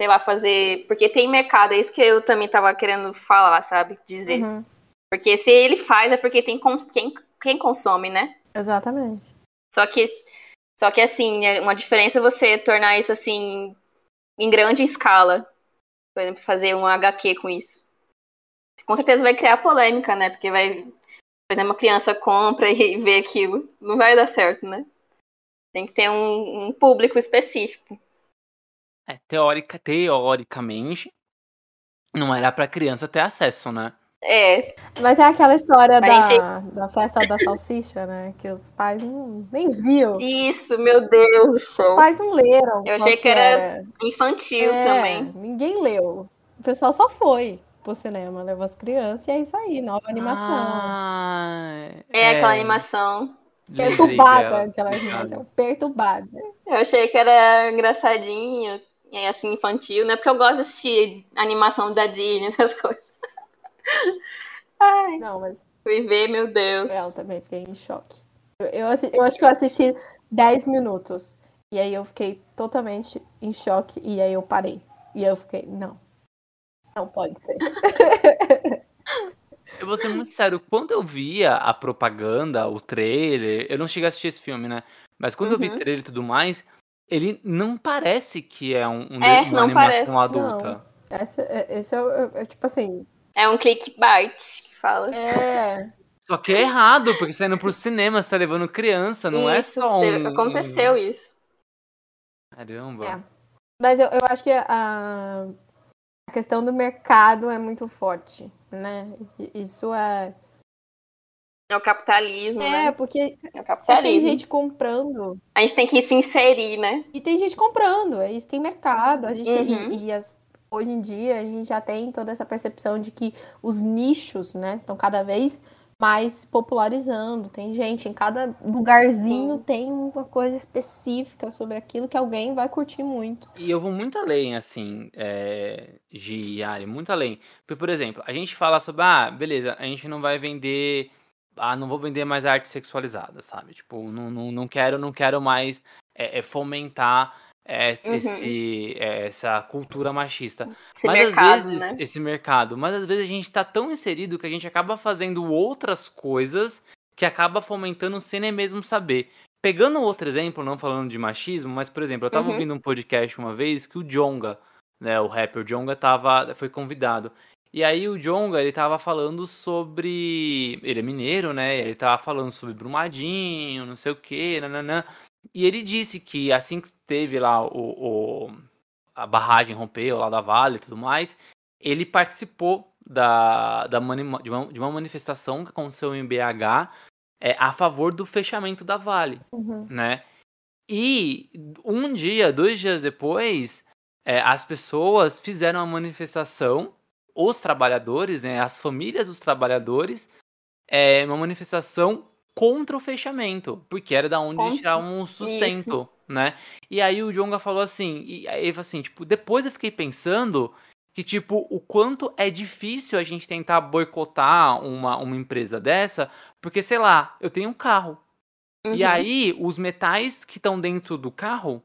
Sei lá, fazer. Porque tem mercado, é isso que eu também tava querendo falar, sabe? Dizer. uhum, Porque se ele faz, é porque tem cons- quem, quem consome, né? Exatamente. Só que, só que assim, é uma diferença é você tornar isso assim em grande escala. Por exemplo, fazer um HQ com isso. Com certeza vai criar polêmica, né? Porque vai. Por exemplo, uma criança compra e <laughs> vê aquilo. Não vai dar certo, né? Tem que ter um, um público específico. É, teórica, teoricamente, não era pra criança ter acesso, né? É, Mas é aquela história da, gente- da festa da salsicha, né? Que os pais não, nem viam. isso, meu Deus do Os céu. pais não leram. Eu achei que era Infantil É, também. Ninguém leu. O pessoal só foi pro cinema, levou as crianças e é isso aí, nova animação. Ah, É, aquela animação. lembrei perturbada, aquela animação. Perturbada. Eu achei que era engraçadinho, e assim, infantil, né? Porque eu gosto de assistir animação da Disney, essas coisas. Ai, Não, mas fui ver, meu Deus. eu também fiquei em choque. Eu, eu, eu acho que eu assisti 10 minutos. E aí eu fiquei totalmente em choque. E aí eu parei. E aí eu fiquei, não. Não pode ser. <laughs> Eu vou ser muito sério, quando eu via a propaganda, o trailer, eu não cheguei a assistir esse filme, né? Mas quando eu vi Uhum. trailer e tudo mais, ele não parece que é um, um É, de- uma não animação parece. adulta. Essa, é- esse é, o- é- é tipo assim. É um clickbait que fala. É. Só que é errado, porque você tá indo pro cinema, você tá levando criança, não é isso, só um... teve- aconteceu isso. Caramba. É. Mas eu, eu acho que a, a questão do mercado é muito forte, né? Isso é. É o capitalismo, É, né? porque É o você tem capitalismo. gente comprando. A gente tem que se inserir, né? E tem gente comprando, é isso tem mercado. A gente, Uhum. e, e as- hoje em dia a gente já tem toda essa percepção de que os nichos, né, estão cada vez mais popularizando. Tem gente em cada lugarzinho Sim. tem uma coisa específica sobre aquilo que alguém vai curtir muito. E eu vou muito além, assim, é, de Yari, muito além. Porque, por exemplo, a gente fala sobre, ah, beleza, a gente não vai vender, ah, não vou vender mais arte sexualizada, sabe? Tipo, não, não, não quero, não quero mais é, é, fomentar esse, Uhum. esse- é, essa cultura machista. Esse mas mercado, às vezes, né? esse mercado, mas às vezes a gente tá tão inserido que a gente acaba fazendo outras coisas que acaba fomentando sem nem mesmo saber. Pegando outro exemplo, não falando de machismo, mas por exemplo, eu tava Uhum. ouvindo um podcast uma vez que o Jonga, né, o rapper Jonga tava, foi convidado. E aí o Jonga, ele tava falando sobre, ele é mineiro, né? Ele tava falando sobre Brumadinho, não sei o quê, nananã. E ele disse que assim que teve lá o, o- a barragem rompeu lá da Vale e tudo mais, ele participou da, da mani- de, uma, de uma manifestação que aconteceu em BH é, a favor do fechamento da Vale, né? E um dia, dois dias depois, é, as pessoas fizeram uma manifestação, os trabalhadores, né, as famílias dos trabalhadores, é, uma manifestação contra o fechamento, porque era da onde eles Contra. tiravam o sustento, né? E aí o Jonga falou assim, e aí ele falou assim, tipo, depois eu fiquei pensando que, tipo, o quanto é difícil a gente tentar boicotar uma, uma empresa dessa, porque, sei lá, eu tenho um carro. Uhum. E aí, os metais que estão dentro do carro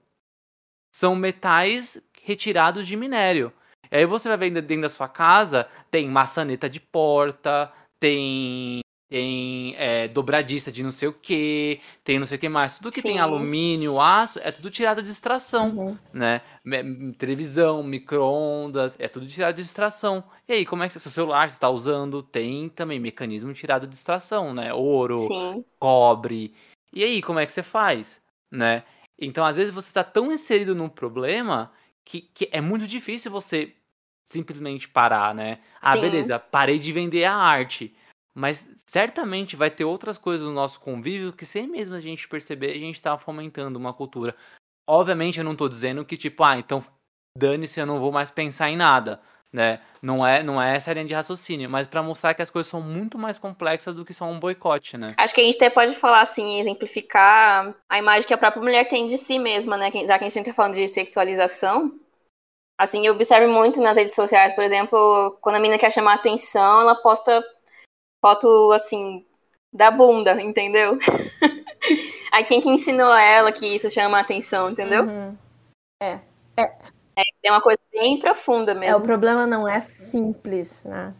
são metais retirados de minério. E aí você vai ver dentro da sua casa, tem maçaneta de porta, tem tem é, dobradiça de não sei o que, tem não sei o que mais. Tudo que Sim. tem alumínio, aço, é tudo tirado de extração, uhum. né? Televisão, micro-ondas, é tudo tirado de extração. E aí, como é que seu celular está usando? Tem também mecanismo tirado de extração, né? Ouro, Sim. cobre. E aí, como é que você faz, né? Então, às vezes você está tão inserido num problema que, que é muito difícil você simplesmente parar, né? Ah, Sim. beleza, parei de vender a arte. Mas certamente vai ter outras coisas no nosso convívio que, sem mesmo a gente perceber, a gente está fomentando uma cultura. Obviamente, eu não estou dizendo que, tipo, ah, então dane-se, eu não vou mais pensar em nada. Né? Não é, não é essa linha de raciocínio, mas para mostrar que as coisas são muito mais complexas do que só um boicote, né? Acho que a gente até pode falar assim, exemplificar a imagem que a própria mulher tem de si mesma, né? Já que a gente está falando de sexualização, Assim, eu observo muito nas redes sociais, por exemplo, quando a menina quer chamar atenção, ela posta foto, assim, da bunda, entendeu? <laughs> Aí quem que ensinou ela que isso chama atenção, entendeu? Uhum. É. é. É, é uma coisa bem profunda mesmo. É, o problema não é simples, né?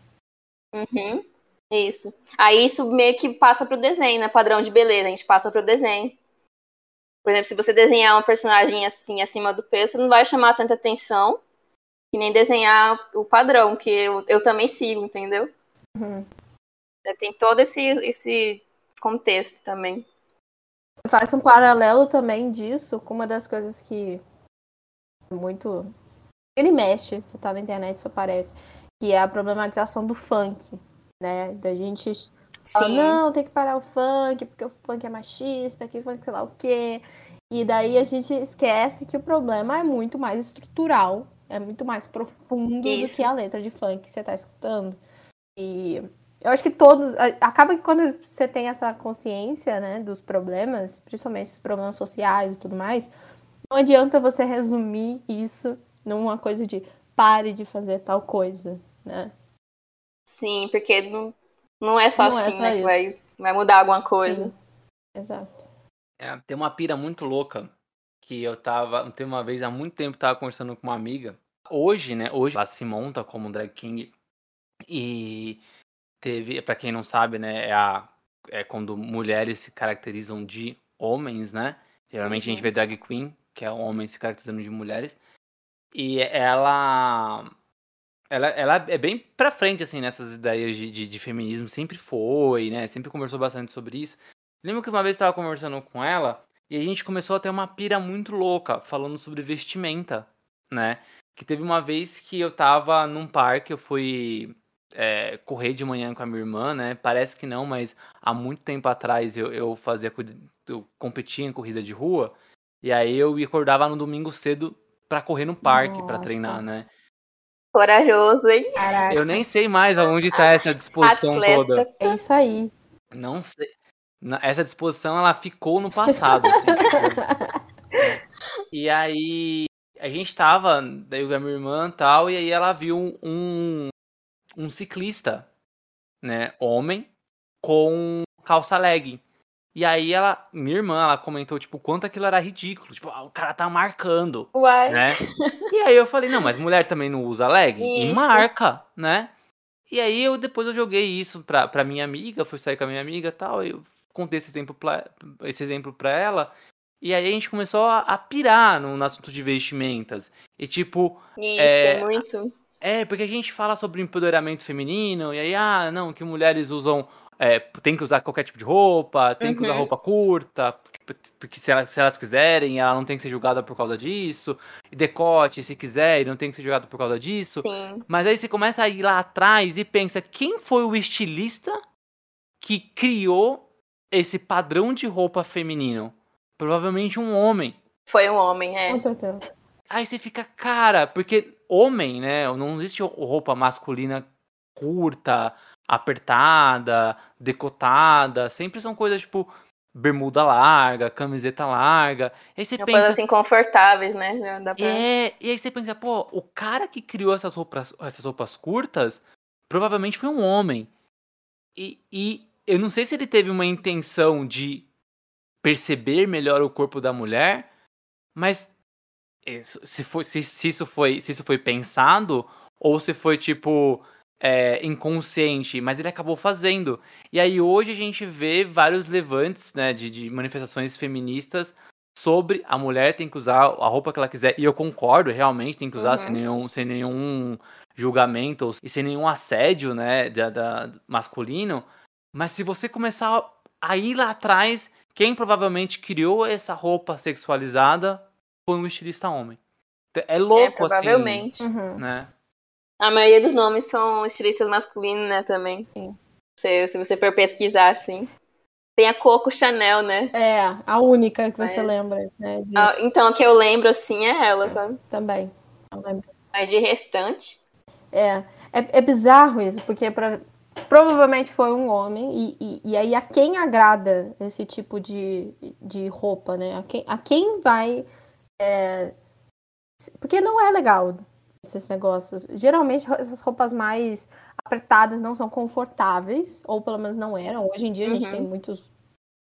Uhum. Isso. Aí isso meio que passa pro desenho, né? Padrão de beleza, a gente passa pro desenho. Por exemplo, se você desenhar uma personagem assim acima do peso, você não vai chamar tanta atenção que nem desenhar o padrão, que eu, eu também sigo, entendeu? Uhum. É, tem todo esse, esse contexto também. Faz um paralelo também disso com uma das coisas que muito. Ele mexe, você tá na internet, isso aparece. Que é a problematização do funk, né? Da gente. Fala, não, tem que parar o funk, porque o funk é machista, que funk sei lá o quê. E daí a gente esquece que o problema é muito mais estrutural é muito mais profundo Isso. do que a letra de funk que você está escutando. E eu acho que todos. Acaba que quando você tem essa consciência, né, dos problemas, principalmente os problemas sociais e tudo mais, não adianta você resumir isso numa coisa de pare de fazer tal coisa, né? Sim, porque não, não é só não é assim, é só né, que vai, vai mudar alguma coisa. Sim. Exato. É, tem uma pira muito louca que eu tava, tem uma vez há muito tempo tava conversando com uma amiga. Hoje, né, hoje ela se monta como drag king e teve, para quem não sabe, né, é a é quando mulheres se caracterizam de homens, né? Geralmente uhum. a gente vê drag queen, que é homens se caracterizando de mulheres. E ela ela, ela é bem pra frente, assim, nessas ideias de, de, de, feminismo. Sempre foi, né? Sempre conversou bastante sobre isso. Lembro que uma vez eu tava conversando com ela e a gente começou a ter uma pira muito louca falando sobre vestimenta, né? Que teve uma vez que eu tava num parque, eu fui é, correr de manhã com a minha irmã, né? Parece que não, mas há muito tempo atrás eu, eu fazia, eu competia em corrida de rua. E aí eu acordava no domingo cedo para correr no parque, para treinar, né? Corajoso, hein? Caraca. Eu nem sei mais aonde tá essa disposição Atleta. toda. É isso aí. Não sei essa disposição ela ficou no passado. Assim, <laughs> tipo. e aí a gente tava, daí eu a minha irmã e tal, e aí ela viu um, um ciclista, né, homem, com calça legging. E aí ela, minha irmã, ela comentou, tipo, quanto aquilo era ridículo. Tipo, ah, o cara tá marcando. Uai. Né? <laughs> E aí eu falei, não, mas mulher também não usa legging? Isso. E marca, né? E aí eu depois eu joguei isso pra, pra minha amiga, fui sair com a minha amiga e tal. Eu contei esse exemplo pra, esse exemplo pra ela. E aí a gente começou a, a pirar no, no, assunto de vestimentas. E tipo. Isso, é, tem muito. É, porque a gente fala sobre empoderamento feminino, e aí, ah, não, que mulheres usam. É, tem que usar qualquer tipo de roupa, tem uhum. que usar uhum. roupa curta, porque, porque se, elas, se, elas, quiserem, ela não tem que ser julgada por causa disso. E decote, se quiser, não tem que ser julgada por causa disso. Sim. Mas aí você começa a ir lá atrás e pensa, quem foi o estilista que criou esse padrão de roupa feminino? Provavelmente um homem. Foi um homem, é. Com certeza. Aí você fica, cara, porque homem, né? Não existe roupa masculina curta, apertada, decotada. Sempre são coisas tipo bermuda larga, camiseta larga. Aí você pensa. Assim confortáveis, né? Pra... É, e aí você pensa, pô, o cara que criou essas roupas, essas roupas curtas provavelmente foi um homem. E, e eu não sei se ele teve uma intenção de perceber melhor o corpo da mulher, mas se, foi, se, se, isso foi, se isso foi pensado, ou se foi tipo é, inconsciente, mas ele acabou fazendo. E aí hoje a gente vê vários levantes né, de, de manifestações feministas sobre a mulher tem que usar a roupa que ela quiser. E eu concordo, realmente tem que usar uhum. sem, nenhum, sem nenhum julgamento e sem nenhum assédio né, da, da, masculino. Mas se você começar a ir lá atrás, quem provavelmente criou essa roupa sexualizada foi um estilista homem. É louco, é, provavelmente. assim. Uhum. Né? A maioria dos nomes são estilistas masculinos, né, também. Sim. Se, se você for pesquisar, assim. Tem a Coco Chanel, né? É, a única que Mas... você lembra, né? De... Ah, então, a que eu lembro, assim, é ela, sabe? Também. Eu lembro. Mas de restante... É, é, é bizarro isso, porque pra, provavelmente foi um homem, e, e, e, aí a quem agrada esse tipo de, de roupa, né? A quem, a quem vai... É... Porque não é legal esses negócios. Geralmente essas roupas mais apertadas não são confortáveis, ou pelo menos não eram. Hoje em dia a gente tem uhum. muitos,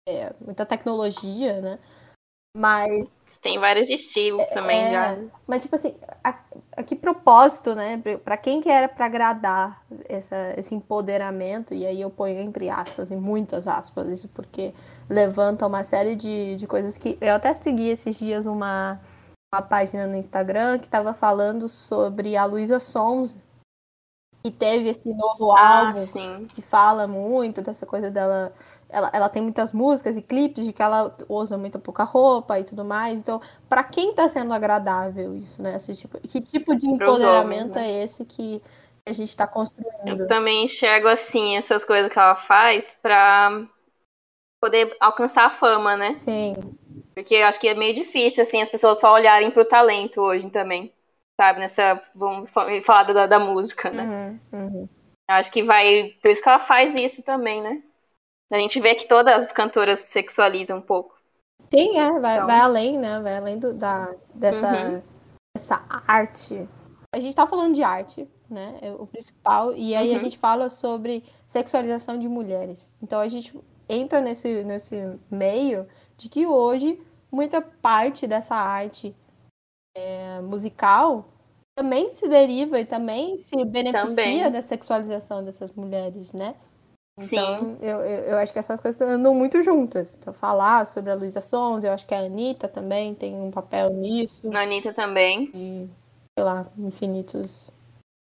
é, muita tecnologia, né? Mas. Tem vários estilos é, também é, já. Mas, tipo assim, a, a que propósito, né? Para quem que era para agradar essa, esse empoderamento, e aí eu ponho entre aspas, em muitas aspas, isso porque levanta uma série de, de coisas que. Eu até segui esses dias uma uma página no Instagram que estava falando sobre a Luísa Sons, que teve esse novo ah, álbum sim. que fala muito dessa coisa dela. Ela, ela tem muitas músicas e clipes de que ela usa muito pouca roupa e tudo mais. Então, para quem está sendo agradável isso, né? Esse tipo, que tipo de empoderamento homens, né? é esse que a gente está construindo? Eu também enxergo assim essas coisas que ela faz para poder alcançar a fama, né? Sim. Porque eu acho que é meio difícil, assim, as pessoas só olharem pro talento hoje também. Sabe? Nessa. Vamos falar da, da música, né? Uhum, uhum. Acho que vai. Por isso que ela faz isso também, né? A gente vê que todas as cantoras sexualizam um pouco. Sim, é, vai, então... vai além, né? Vai além do, da, dessa, uhum. dessa arte. A gente tá falando de arte, né? É o principal. E aí a uhum. gente fala sobre sexualização de mulheres. Então a gente entra nesse, nesse meio de que hoje muita parte dessa arte é, musical também se deriva e também se beneficia também. da sexualização dessas mulheres, né? Então, Sim. Eu, eu, eu, acho que essas coisas andam muito juntas. Então, falar sobre a Luísa Sons, eu acho que a Anitta também tem um papel nisso. A Anitta também. E, sei lá, infinitos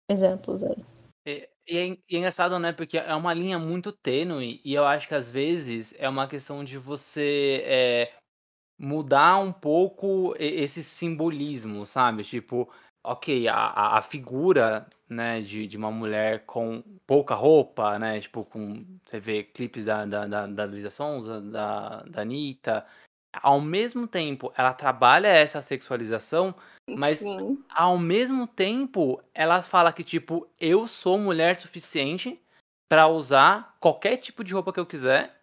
exemplos aí. E, é, e é engraçado, né? Porque é uma linha muito tênue e eu acho que às vezes é uma questão de você é, mudar um pouco esse simbolismo, sabe? Tipo, ok, a, a figura né, de, de uma mulher com pouca roupa, né? Tipo, com. Você vê clipes da, da, da, da Luísa Sonza, da, da Anitta. Ao mesmo tempo, ela trabalha essa sexualização mas Sim. ao mesmo tempo, ela fala que, tipo, eu sou mulher suficiente para usar qualquer tipo de roupa que eu quiser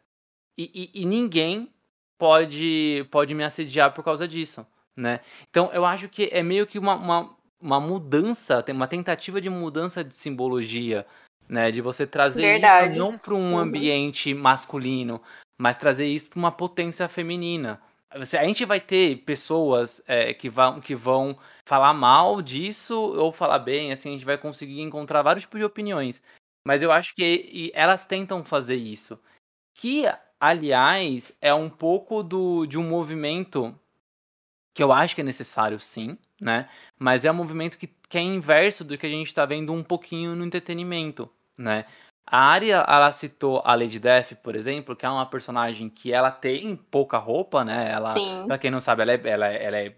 e, e, e, ninguém pode, pode me assediar por causa disso, né? Então eu acho que é meio que uma, uma, uma mudança, tem uma tentativa de mudança de simbologia, né? De você trazer Verdade. isso não para um ambiente masculino, mas trazer isso para uma potência feminina, a gente vai ter pessoas é, que, vão, que vão falar mal disso ou falar bem, assim, a gente vai conseguir encontrar vários tipos de opiniões. Mas eu acho que elas tentam fazer isso. Que, aliás, é um pouco do, de um movimento que eu acho que é necessário, sim, né? Mas é um movimento que, que é inverso do que a gente está vendo um pouquinho no entretenimento, né? A Arya, ela citou a Lady Death, por exemplo, que é uma personagem que ela tem pouca roupa, né? Ela, Sim. pra quem não sabe, ela é, ela, é, ela é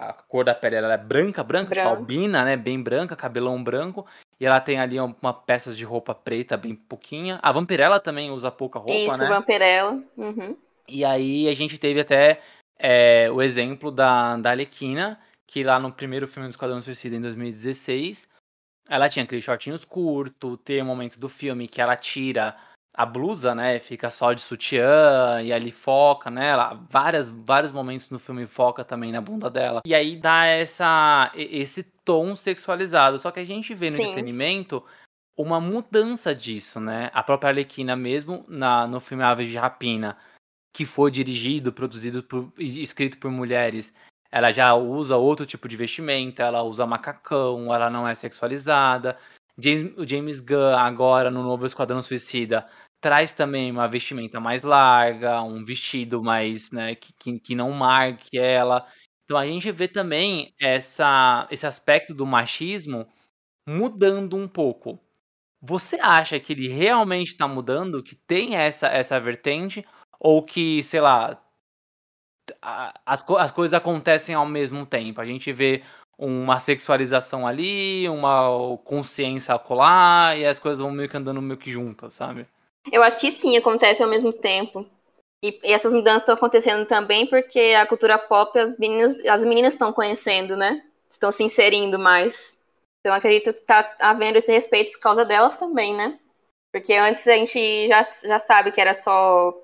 a cor da pele ela é branca, branca, tipo albina, né? Bem branca, cabelão branco. E ela tem ali uma peças de roupa preta bem pouquinha. A Vampirella também usa pouca roupa, Isso, né? Isso, Vampirella. Uhum. E aí a gente teve até é, o exemplo da, da Alequina, que lá no primeiro filme do Esquadrão Suicida, em 2016, ela tinha aqueles shortinhos curtos, tem um momento do filme que ela tira a blusa, né? Fica só de sutiã e ali foca nela. Várias, vários momentos no filme foca também na bunda dela. E aí dá essa, esse tom sexualizado. Só que a gente vê no Sim. entretenimento uma mudança disso, né? A própria Arlequina mesmo, na, no filme Aves de Rapina, que for dirigido, produzido por, e escrito por mulheres, ela já usa outro tipo de vestimenta, ela usa macacão, ela não é sexualizada. James, o James Gunn, agora no novo Esquadrão Suicida, traz também uma vestimenta mais larga, um vestido mais, né, que, que, que não marque ela. Então a gente vê também essa, esse aspecto do machismo mudando um pouco. Você acha que ele realmente está mudando, que tem essa, essa vertente, ou que, sei lá, as, as coisas acontecem ao mesmo tempo? A gente vê uma sexualização ali, uma consciência acolá, e as coisas vão meio que andando meio que juntas, sabe? Eu acho que sim, acontece ao mesmo tempo. E, e essas mudanças estão acontecendo também porque a cultura pop, as meninas, as meninas estão conhecendo, né? Estão se inserindo mais. Então acredito que tá havendo esse respeito por causa delas também, né? Porque antes a gente já, já sabe que era só.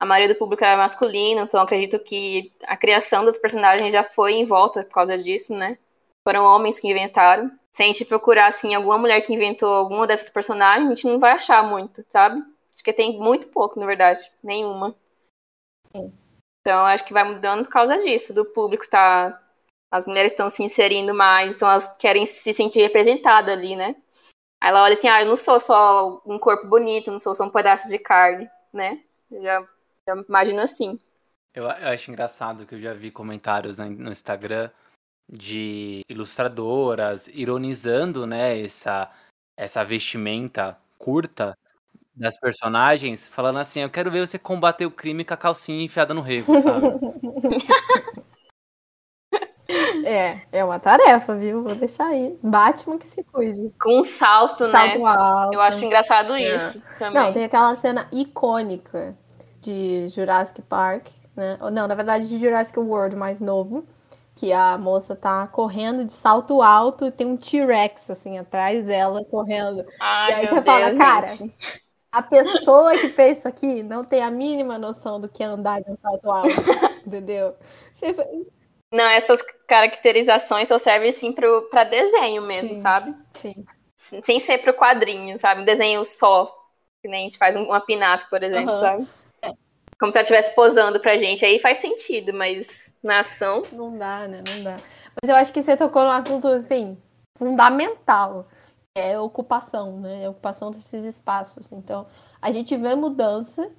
A maioria do público era masculino, então acredito que a criação dos personagens já foi em volta por causa disso, né? Foram homens que inventaram. Se a gente procurar, assim, alguma mulher que inventou alguma dessas personagens, a gente não vai achar muito, sabe? Acho que tem muito pouco, na verdade. Nenhuma. Sim. Então, acho que vai mudando por causa disso, do público tá as mulheres estão se inserindo mais, então elas querem se sentir representadas ali, né? Aí ela olha assim, ah, eu não sou só um corpo bonito, não sou só um pedaço de carne, né? Eu já, já imagino assim. Eu, eu, acho engraçado que eu já vi comentários no Instagram de ilustradoras ironizando, né, essa, essa vestimenta curta das personagens, falando assim, eu quero ver você combater o crime com a calcinha enfiada no rego, sabe? <laughs> É, é uma tarefa, viu? Vou deixar aí. Batman que se cuide. Com um salto, salto né? Alto. Eu acho engraçado é. isso também. Não, tem aquela cena icônica de Jurassic Park, né? Não, na verdade de Jurassic World mais novo, que a moça tá correndo de salto alto e tem um T-Rex assim atrás dela correndo. Ai, e aí você fala, cara, a pessoa que fez isso aqui não tem a mínima noção do que é andar de um salto alto, <laughs> entendeu? Você não, essas caracterizações só servem assim para desenho mesmo, sim, sabe? Sim. Sem ser pro quadrinho, sabe? Um desenho só. Que nem a gente faz uma pin-up, por exemplo, uhum. sabe? Como se ela estivesse posando pra gente. Aí faz sentido, mas na ação. Não dá, né? Não dá. Mas eu acho que você tocou num assunto, assim, fundamental. É ocupação, né? É ocupação desses espaços. Então, a gente vê mudança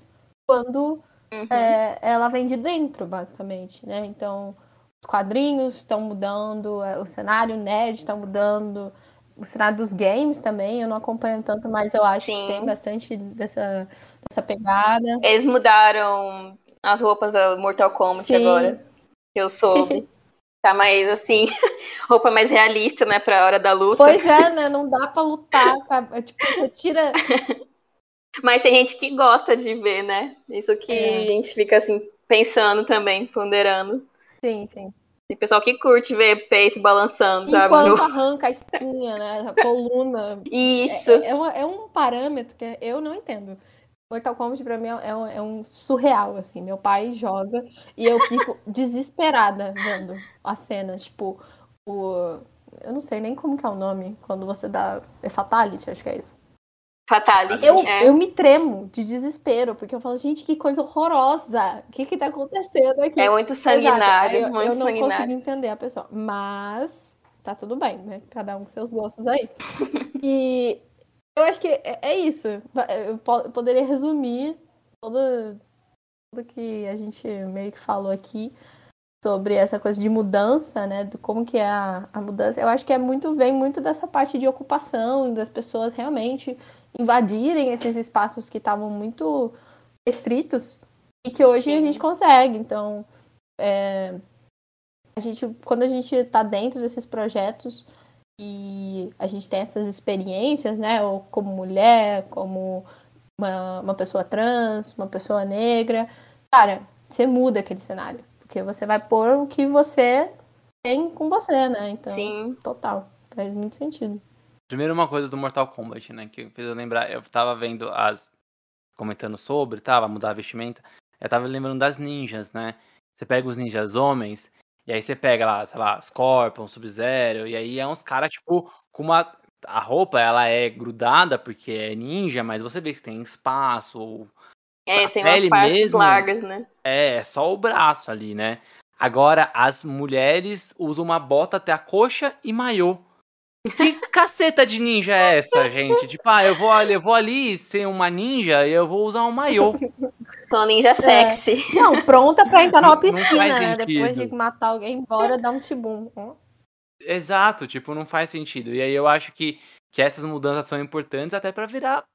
quando uhum. é, ela vem de dentro, basicamente, né? Então, os quadrinhos estão mudando, é, o cenário nerd está mudando, o cenário dos games também, eu não acompanho tanto, mas eu acho Sim. que tem bastante dessa, dessa pegada. Eles mudaram as roupas da Mortal Kombat Sim. agora, que eu soube. <laughs> tá mais assim, <laughs> roupa mais realista, né, pra hora da luta. Pois é, né, não dá pra lutar, tipo, você tira... <laughs> Mas tem gente que gosta de ver, né, isso que é. a gente fica assim, pensando também, ponderando. Sim, sim. Tem pessoal que curte ver peito balançando, sabe? Enquanto arranca a espinha, né? A coluna. Isso. É, é, uma, é, um parâmetro que eu não entendo. Mortal Kombat pra mim é um, é um surreal, assim. Meu pai joga e eu fico <laughs> desesperada vendo as cenas. Tipo, o... Eu não sei nem como que é o nome quando você dá... É Fatality, acho que é isso. Fatality. Eu, é. eu me tremo de desespero, porque eu falo, gente, que coisa horrorosa. O que que tá acontecendo aqui? É muito sanguinário, eu, muito eu não sanguinário. consigo entender a pessoa. Mas tá tudo bem, né? Cada um com seus gostos aí. <laughs> e eu acho que é, é isso. Eu, eu poderia resumir tudo, tudo que a gente meio que falou aqui sobre essa coisa de mudança, né? Do como que é a, a mudança. Eu acho que é muito, vem muito dessa parte de ocupação, das pessoas realmente invadirem esses espaços que estavam muito restritos e que hoje Sim. a gente consegue. Então, é, a gente, quando a gente está dentro desses projetos e a gente tem essas experiências, né, ou como mulher, como uma, uma pessoa trans, uma pessoa negra, cara, você muda aquele cenário, porque você vai pôr o que você tem com você, né? Então, Sim. total, faz muito sentido. Primeiro uma coisa do Mortal Kombat, né? Que fez eu lembrar. Eu tava vendo as. comentando sobre, tava, mudar a vestimenta. Eu tava lembrando das ninjas, né? Você pega os ninjas homens, e aí você pega lá, sei lá, Scorpion, Sub-Zero, e aí é uns caras, tipo, com uma. A roupa, ela é grudada porque é ninja, mas você vê que tem espaço, É, tem umas partes mesmo- largas, né? É, é só o braço ali, né? Agora, as mulheres usam uma bota até a coxa e maiô. Que caceta de ninja é essa, gente? Tipo, ah, eu vou ali, eu vou ali ser uma ninja e eu vou usar um maiô. Então, ninja sexy. Não, pronta pra entrar numa piscina, né? Depois de matar alguém, bora dar um tibum. Exato, tipo, não faz sentido. E aí eu acho que, que essas mudanças são importantes até pra virar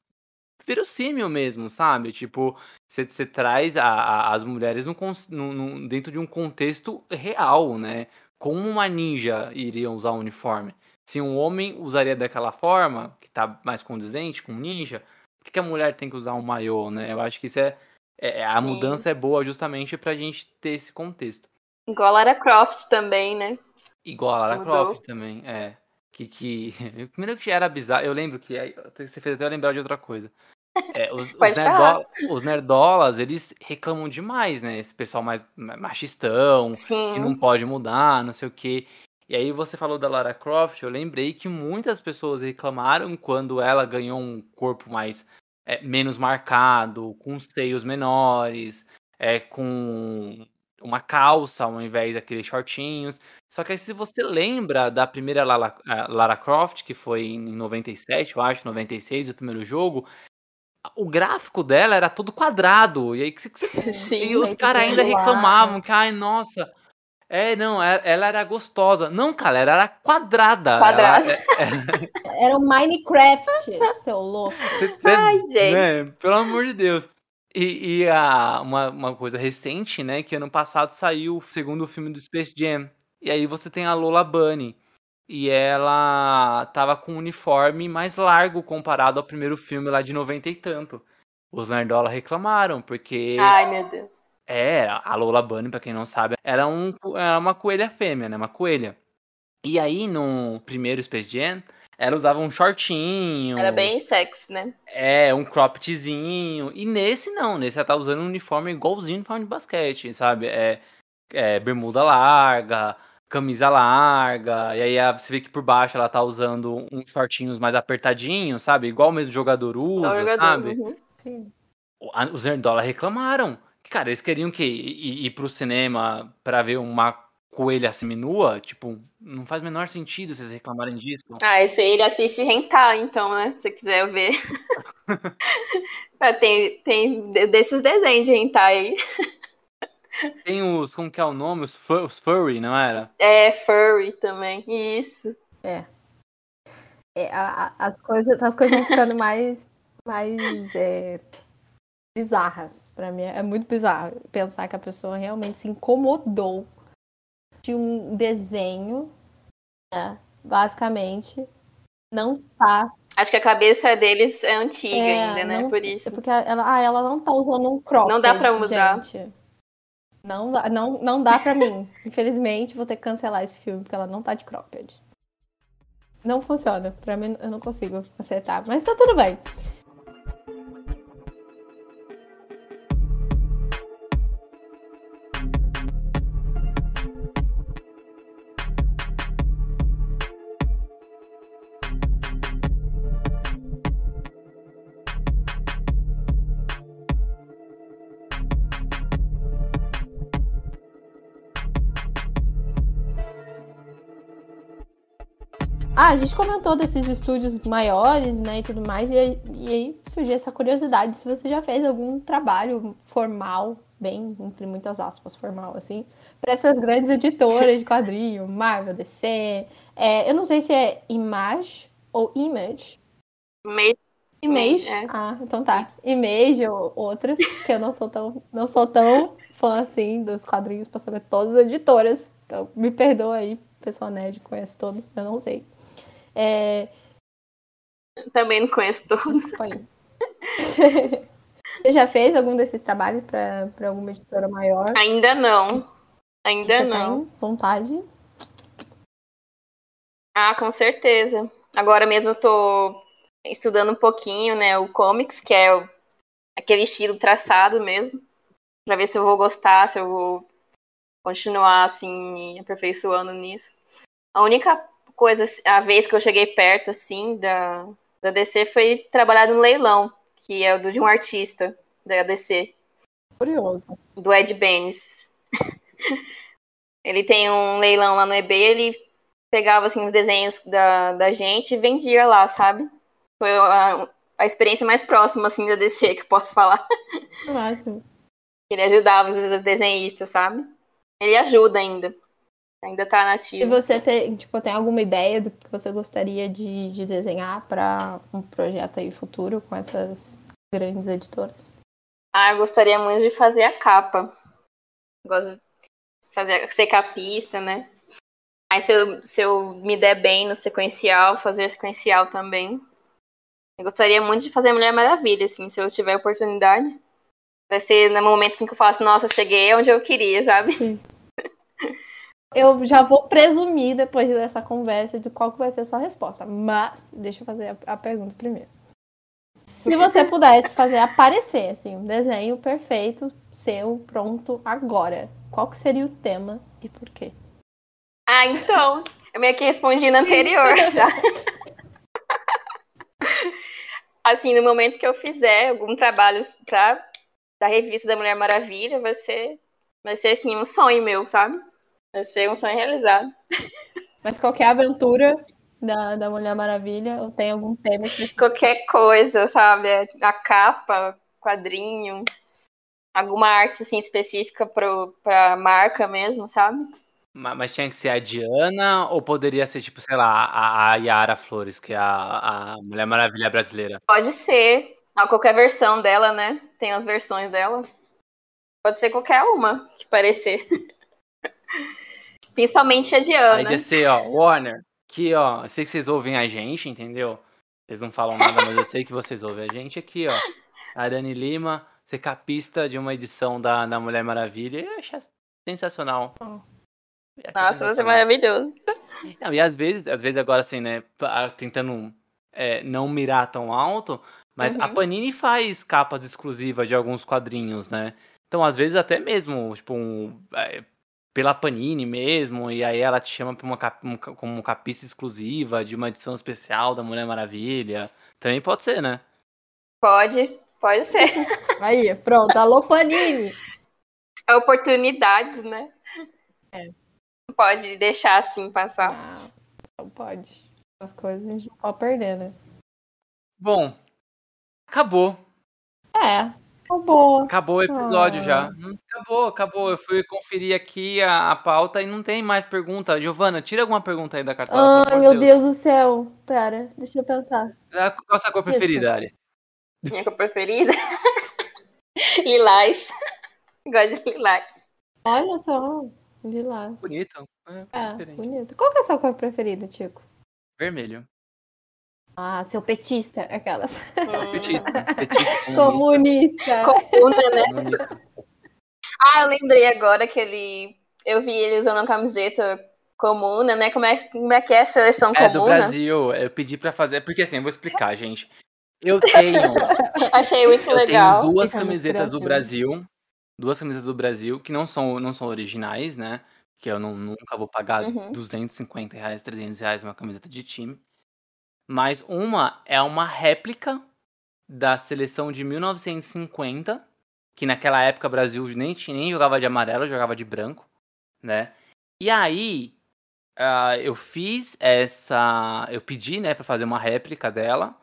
verossímil mesmo, sabe? Tipo, você você traz a- a- as mulheres num num- dentro de um contexto real, né? Como uma ninja iria usar um uniforme? Se um homem usaria daquela forma, que tá mais condizente com um ninja, por que que a mulher tem que usar um maiô, né? Eu acho que isso é, é- a Sim. mudança é boa justamente pra gente ter esse contexto. Igual a Lara Croft também, né? Igual a Lara Mudou. Croft também, é. Que, que... <laughs> Primeiro que já era bizarro, eu lembro que. Você fez até eu lembrar de outra coisa. É, os, <laughs> os, os nerdolas, eles reclamam demais, né? Esse pessoal mais ma- machistão, que Sim. não pode mudar, não sei o quê. E aí você falou da Lara Croft, eu lembrei que muitas pessoas reclamaram quando ela ganhou um corpo mais é, menos marcado, com seios menores, é, com uma calça ao invés daqueles shortinhos. Só que aí se você lembra da primeira Lara, a Lara Croft, que foi em 97, eu acho, 96, o primeiro jogo, o gráfico dela era todo quadrado. E aí <laughs> Sim. e os caras ainda reclamavam que, ai, nossa. É, não, ela, ela era gostosa. Não, cara, ela era quadrada. Ela- Quadrada. é- <laughs> Era o Minecraft, seu louco. cê- cê- Ai, gente. né, pelo amor de Deus. E, e a, uma, uma coisa recente, né? Que ano passado saiu o segundo filme do Space Jam. E aí você tem a Lola Bunny. E ela tava com um uniforme mais largo comparado ao primeiro filme lá de 90 e tanto. Os Nerdola reclamaram, porque. Ai, meu Deus. É, a Lola Bunny, pra quem não sabe, era, um, era uma coelha fêmea, né? Uma coelha. E aí, no primeiro Space Jam, ela usava um shortinho. Era bem sexy, né? É, um croppedzinho. E nesse não, nesse ela tá usando um uniforme igualzinho um uniforme de basquete, sabe? É, é bermuda larga, camisa larga. E aí você vê que por baixo ela tá usando uns shortinhos mais apertadinhos, sabe? Igual mesmo jogador usa, jogador, sabe? uhum. Sim. O- Os Nerdola reclamaram. Cara, eles queriam que ir, ir pro cinema pra ver uma coelha seminua? Tipo, não faz o menor sentido vocês reclamarem disso. Ah, esse aí ele assiste Hentai, então, né? Se você quiser ver. <laughs> É, tem, tem de- desses desenhos de Hentai aí. Tem os, como que é o nome? Os, fu- os furry, não era? É, furry também. Isso. É, a- a- as, coisas, as coisas vão ficando <laughs> mais, mais é, bizarras pra mim. É muito bizarro pensar que a pessoa realmente se incomodou de um desenho, né, basicamente, não está. Acho que a cabeça deles é antiga É, ainda, né? não- Por É isso. porque ela, ah, ela não tá usando um cropped, Não dá pra mudar. gente. Não, dá- não, não dá pra mim. <laughs> Infelizmente, vou ter que cancelar esse filme, porque ela não tá de cropped. Não funciona. Pra mim, eu não consigo acertar. Mas tá tudo bem. Ah, a gente comentou desses estúdios maiores, né, e tudo mais, e, aí- e aí surgiu essa curiosidade se você já fez algum trabalho formal, bem, entre muitas aspas, formal, assim, para essas grandes editoras de quadrinho, Marvel, DC, é, eu não sei se é Image ou Image. Meio Image, É. ah, então tá. Image ou outras, que eu não sou tão, não sou tão fã assim dos quadrinhos para saber todas as editoras. Então, me perdoa aí, pessoal nerd conhece todos, eu não sei. É, também não conheço todos. <laughs> Você já fez algum desses trabalhos para alguma editora maior? Ainda não. Ainda Você não. tem vontade? Ah, com certeza. Agora mesmo eu tô estudando um pouquinho, né, o comics, que é o- aquele estilo traçado mesmo, pra ver se eu vou gostar, se eu vou continuar assim me aperfeiçoando nisso. A única coisa, a vez que eu cheguei perto assim da da DC foi trabalhar no leilão, que é o do de um artista. da DC. Curioso. Do Ed Benes. <laughs> ele tem um leilão lá no eBay, ele pegava assim os desenhos da, da gente e vendia lá, sabe? Foi a, a experiência mais próxima assim da DC que eu posso falar. <laughs> Máximo. Ele ajudava os desenhistas, sabe? Ele ajuda ainda. Ainda tá E nativo. você tem, tipo, tem alguma ideia do que você gostaria de, de desenhar para um projeto aí futuro com essas grandes editoras? Ah, eu gostaria muito de fazer a capa. Gosto de fazer, ser capista, né? Aí se eu, se eu me der bem no sequencial, fazer sequencial também. Eu gostaria muito de fazer Mulher Maravilha, assim, se eu tiver oportunidade. Vai ser no momento assim, que eu faço, nossa, eu cheguei onde eu queria, sabe? Eu já vou presumir depois dessa conversa de qual vai ser a sua resposta, mas deixa eu fazer a, a pergunta primeiro. Se você pudesse fazer aparecer assim, um desenho perfeito seu pronto agora, qual que seria o tema e por quê? Ah, então. Eu meio que respondi no anterior <laughs> já. assim, no momento que eu fizer algum trabalho pra, da revista da Mulher Maravilha, vai ser, vai ser assim, um sonho meu, sabe? Vai ser um sonho realizado. Mas qualquer aventura da, da Mulher Maravilha ou tem algum tema específico? Qualquer coisa, sabe? A capa, quadrinho, alguma arte assim específica pro, pra marca mesmo, sabe? Ma- Mas tinha que ser a Diana ou poderia ser, tipo, sei lá, a, a Yara Flores, que é a, a Mulher Maravilha brasileira? Pode ser. Ah, qualquer versão dela, né? Tem as versões dela. Pode ser qualquer uma que parecer. <laughs> Principalmente a Aí Diana. descer, ó, Warner, aqui, ó, eu sei que vocês ouvem a gente, entendeu? Vocês não falam nada, mas eu sei que vocês ouvem a gente aqui, ó. A Dani Lima, ser capista de uma edição da, da Mulher Maravilha. Eu achei sensacional. Oh. Nossa, você é maravilhoso. Não, e às vezes, às vezes agora assim, né, tentando é, não mirar tão alto, mas a Uhum. Panini faz capas exclusivas de alguns quadrinhos, né? Então, às vezes até mesmo, tipo, um, é, pela Panini mesmo, e aí ela te chama pra uma cap, um como capista exclusiva de uma edição especial da Mulher Maravilha. Também pode ser, né? Pode, pode ser. <laughs> Aí, pronto, alô Panini! É oportunidades, né? É. Não pode deixar assim passar. Ah, não pode. As coisas a gente não pode perder, né? Bom, acabou. É, acabou. Acabou o episódio Ah. já. Hum, Acabou, acabou. Eu fui conferir aqui a, a pauta e não tem mais pergunta. Giovana, tira alguma pergunta aí da cartola. amor meu de Deus do céu. Pera, deixa eu pensar. Ah, Qual a sua cor preferida, Ari? Minha cor preferida. <laughs> Lilás. <laughs> Gosto de lilás. Olha só, lilás. Bonito. É, É, bonito. Qual que é a sua cor preferida, Tico? Vermelho. Ah, seu petista, aquelas. Hum. Petista. <laughs> Petista. Comunista. Comuna, né? comunista. Ah, eu lembrei agora que ele. Eu vi ele usando uma camiseta comuna, né? Como é, como é que é a seleção É do comuna? Brasil. Eu pedi pra fazer. Porque assim, eu vou explicar, gente. Eu tenho. <laughs> Achei muito Eu legal. tenho duas camisetas do criativo. Brasil. Duas camisetas do Brasil, que não são, não são originais, né? Que eu não- nunca vou pagar Uhum. 250 reais, 300 reais uma camiseta de time. Mas uma é uma réplica da seleção de 1950, que naquela época o Brasil nem, nem jogava de amarelo, jogava de branco, né? E aí, ah, eu fiz essa. Eu pedi, né, pra fazer uma réplica dela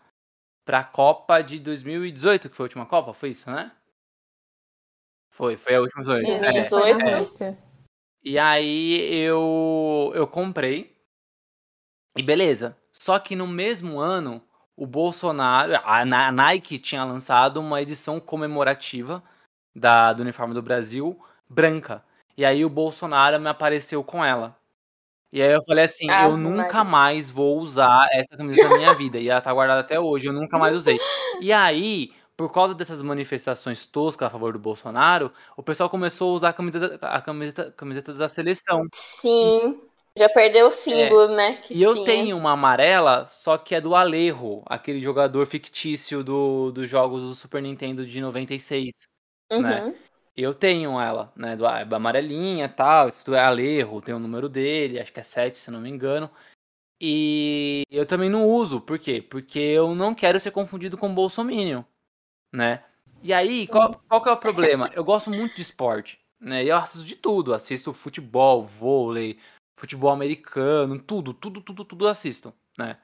pra Copa de 2018, que foi a última Copa, foi isso, né? Foi, foi a última. Foi, Isso, é, 18. é. E aí eu eu comprei. E beleza. Só que no mesmo ano, o Bolsonaro, a a Nike tinha lançado uma edição comemorativa da, do uniforme do Brasil branca. E aí o Bolsonaro me apareceu com ela. E aí eu falei assim, Ave eu nunca Maria. mais vou usar essa camisa na minha vida. E ela tá guardada até hoje, eu nunca mais usei. E aí, por causa dessas manifestações toscas a favor do Bolsonaro, o pessoal começou a usar a camiseta, a camiseta, camiseta da seleção. Sim. Já perdeu o símbolo, né? Que E eu tinha. tenho uma amarela, só que é do Alejo, aquele jogador fictício do, dos jogos do Super Nintendo de 96. Uhum. né? Eu tenho ela, né? Do, é amarelinha e tal. Isso é Alejo, tem o número dele, acho que é 7, se não me engano. E eu também não uso, por quê? Porque eu não quero ser confundido com Bolsominion, né? E aí, qual, qual que é o problema? Eu gosto muito de esporte, né? Eu assisto de tudo. Assisto futebol, vôlei, futebol americano, tudo, tudo, tudo, tudo eu assisto, né?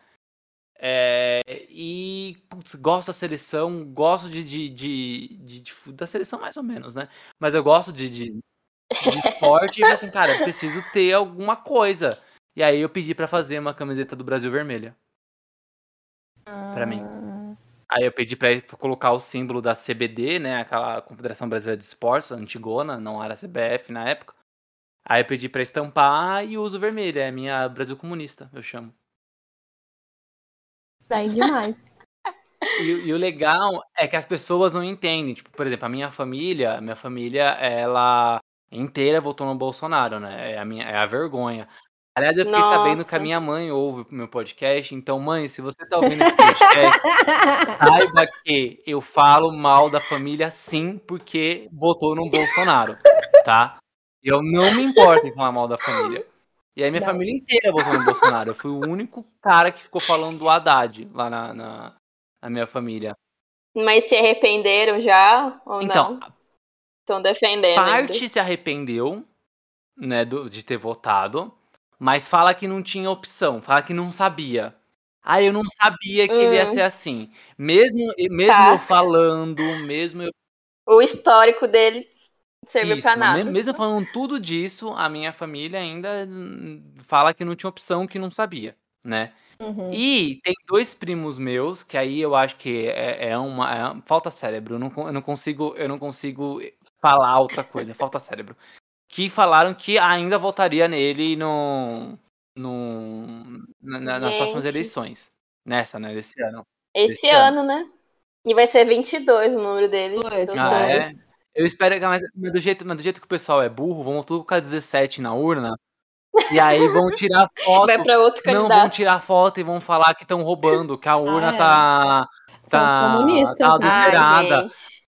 É, e putz, gosto da seleção, gosto de, de, de, de, de- da seleção mais ou menos, né? Mas eu gosto de, de, de esporte e assim, cara, eu preciso ter alguma coisa. E aí eu pedi pra fazer uma camiseta do Brasil vermelha. Pra mim. Ah, Aí eu pedi pra ele colocar o símbolo da CBD, né? Aquela Confederação Brasileira de Esportes, antigona, não era CBF na época. Aí eu pedi pra estampar e uso vermelho, é a minha Brasil Comunista, eu chamo. Bem demais. E, e o legal é que as pessoas não entendem. Tipo, por exemplo, a minha família, minha família, ela inteira votou no Bolsonaro, né? É a minha, é a vergonha. Aliás, eu fiquei sabendo que a Nossa. minha mãe ouve o meu podcast. Então, mãe, se você tá ouvindo esse podcast, <laughs> saiba que eu falo mal da família sim, porque votou no Bolsonaro, tá? Eu não me importo em falar mal da <laughs> família. E aí minha Não. família inteira votou no Bolsonaro. Eu fui o único cara que ficou falando do Haddad lá na, na, na minha família. Mas se arrependeram já ou Então, não? Estão defendendo ainda. parte se arrependeu, né, do- de ter votado, mas fala que não tinha opção, fala que não sabia. Ah, eu não sabia que ele ia Hum. ser assim. Mesmo, mesmo Tá. eu falando, mesmo eu O histórico dele serviu Isso, pra nada. me- mesmo falando tudo disso, a minha família ainda hum, fala que não tinha opção, que não sabia, né? Uhum. E tem dois primos meus, que aí eu acho que é, é uma, é uma- Falta cérebro, eu não, eu não consigo. Eu não consigo falar outra coisa, falta cérebro. Que falaram que ainda votaria nele no, no, na- na- nas próximas eleições. Nessa, né? Desse ano. Esse Esse ano. ano, né? E vai ser 22 o número dele. Ah, é? Eu espero que. Mas, mas do jeito, mas do jeito que o pessoal é burro, vão tudo colocar 17 na urna. E aí vão tirar <laughs> foto. Vai pra outro Não, vão candidato. tirar foto e vão falar que estão roubando, que a urna é. tá. Tá, tá né? adulterada.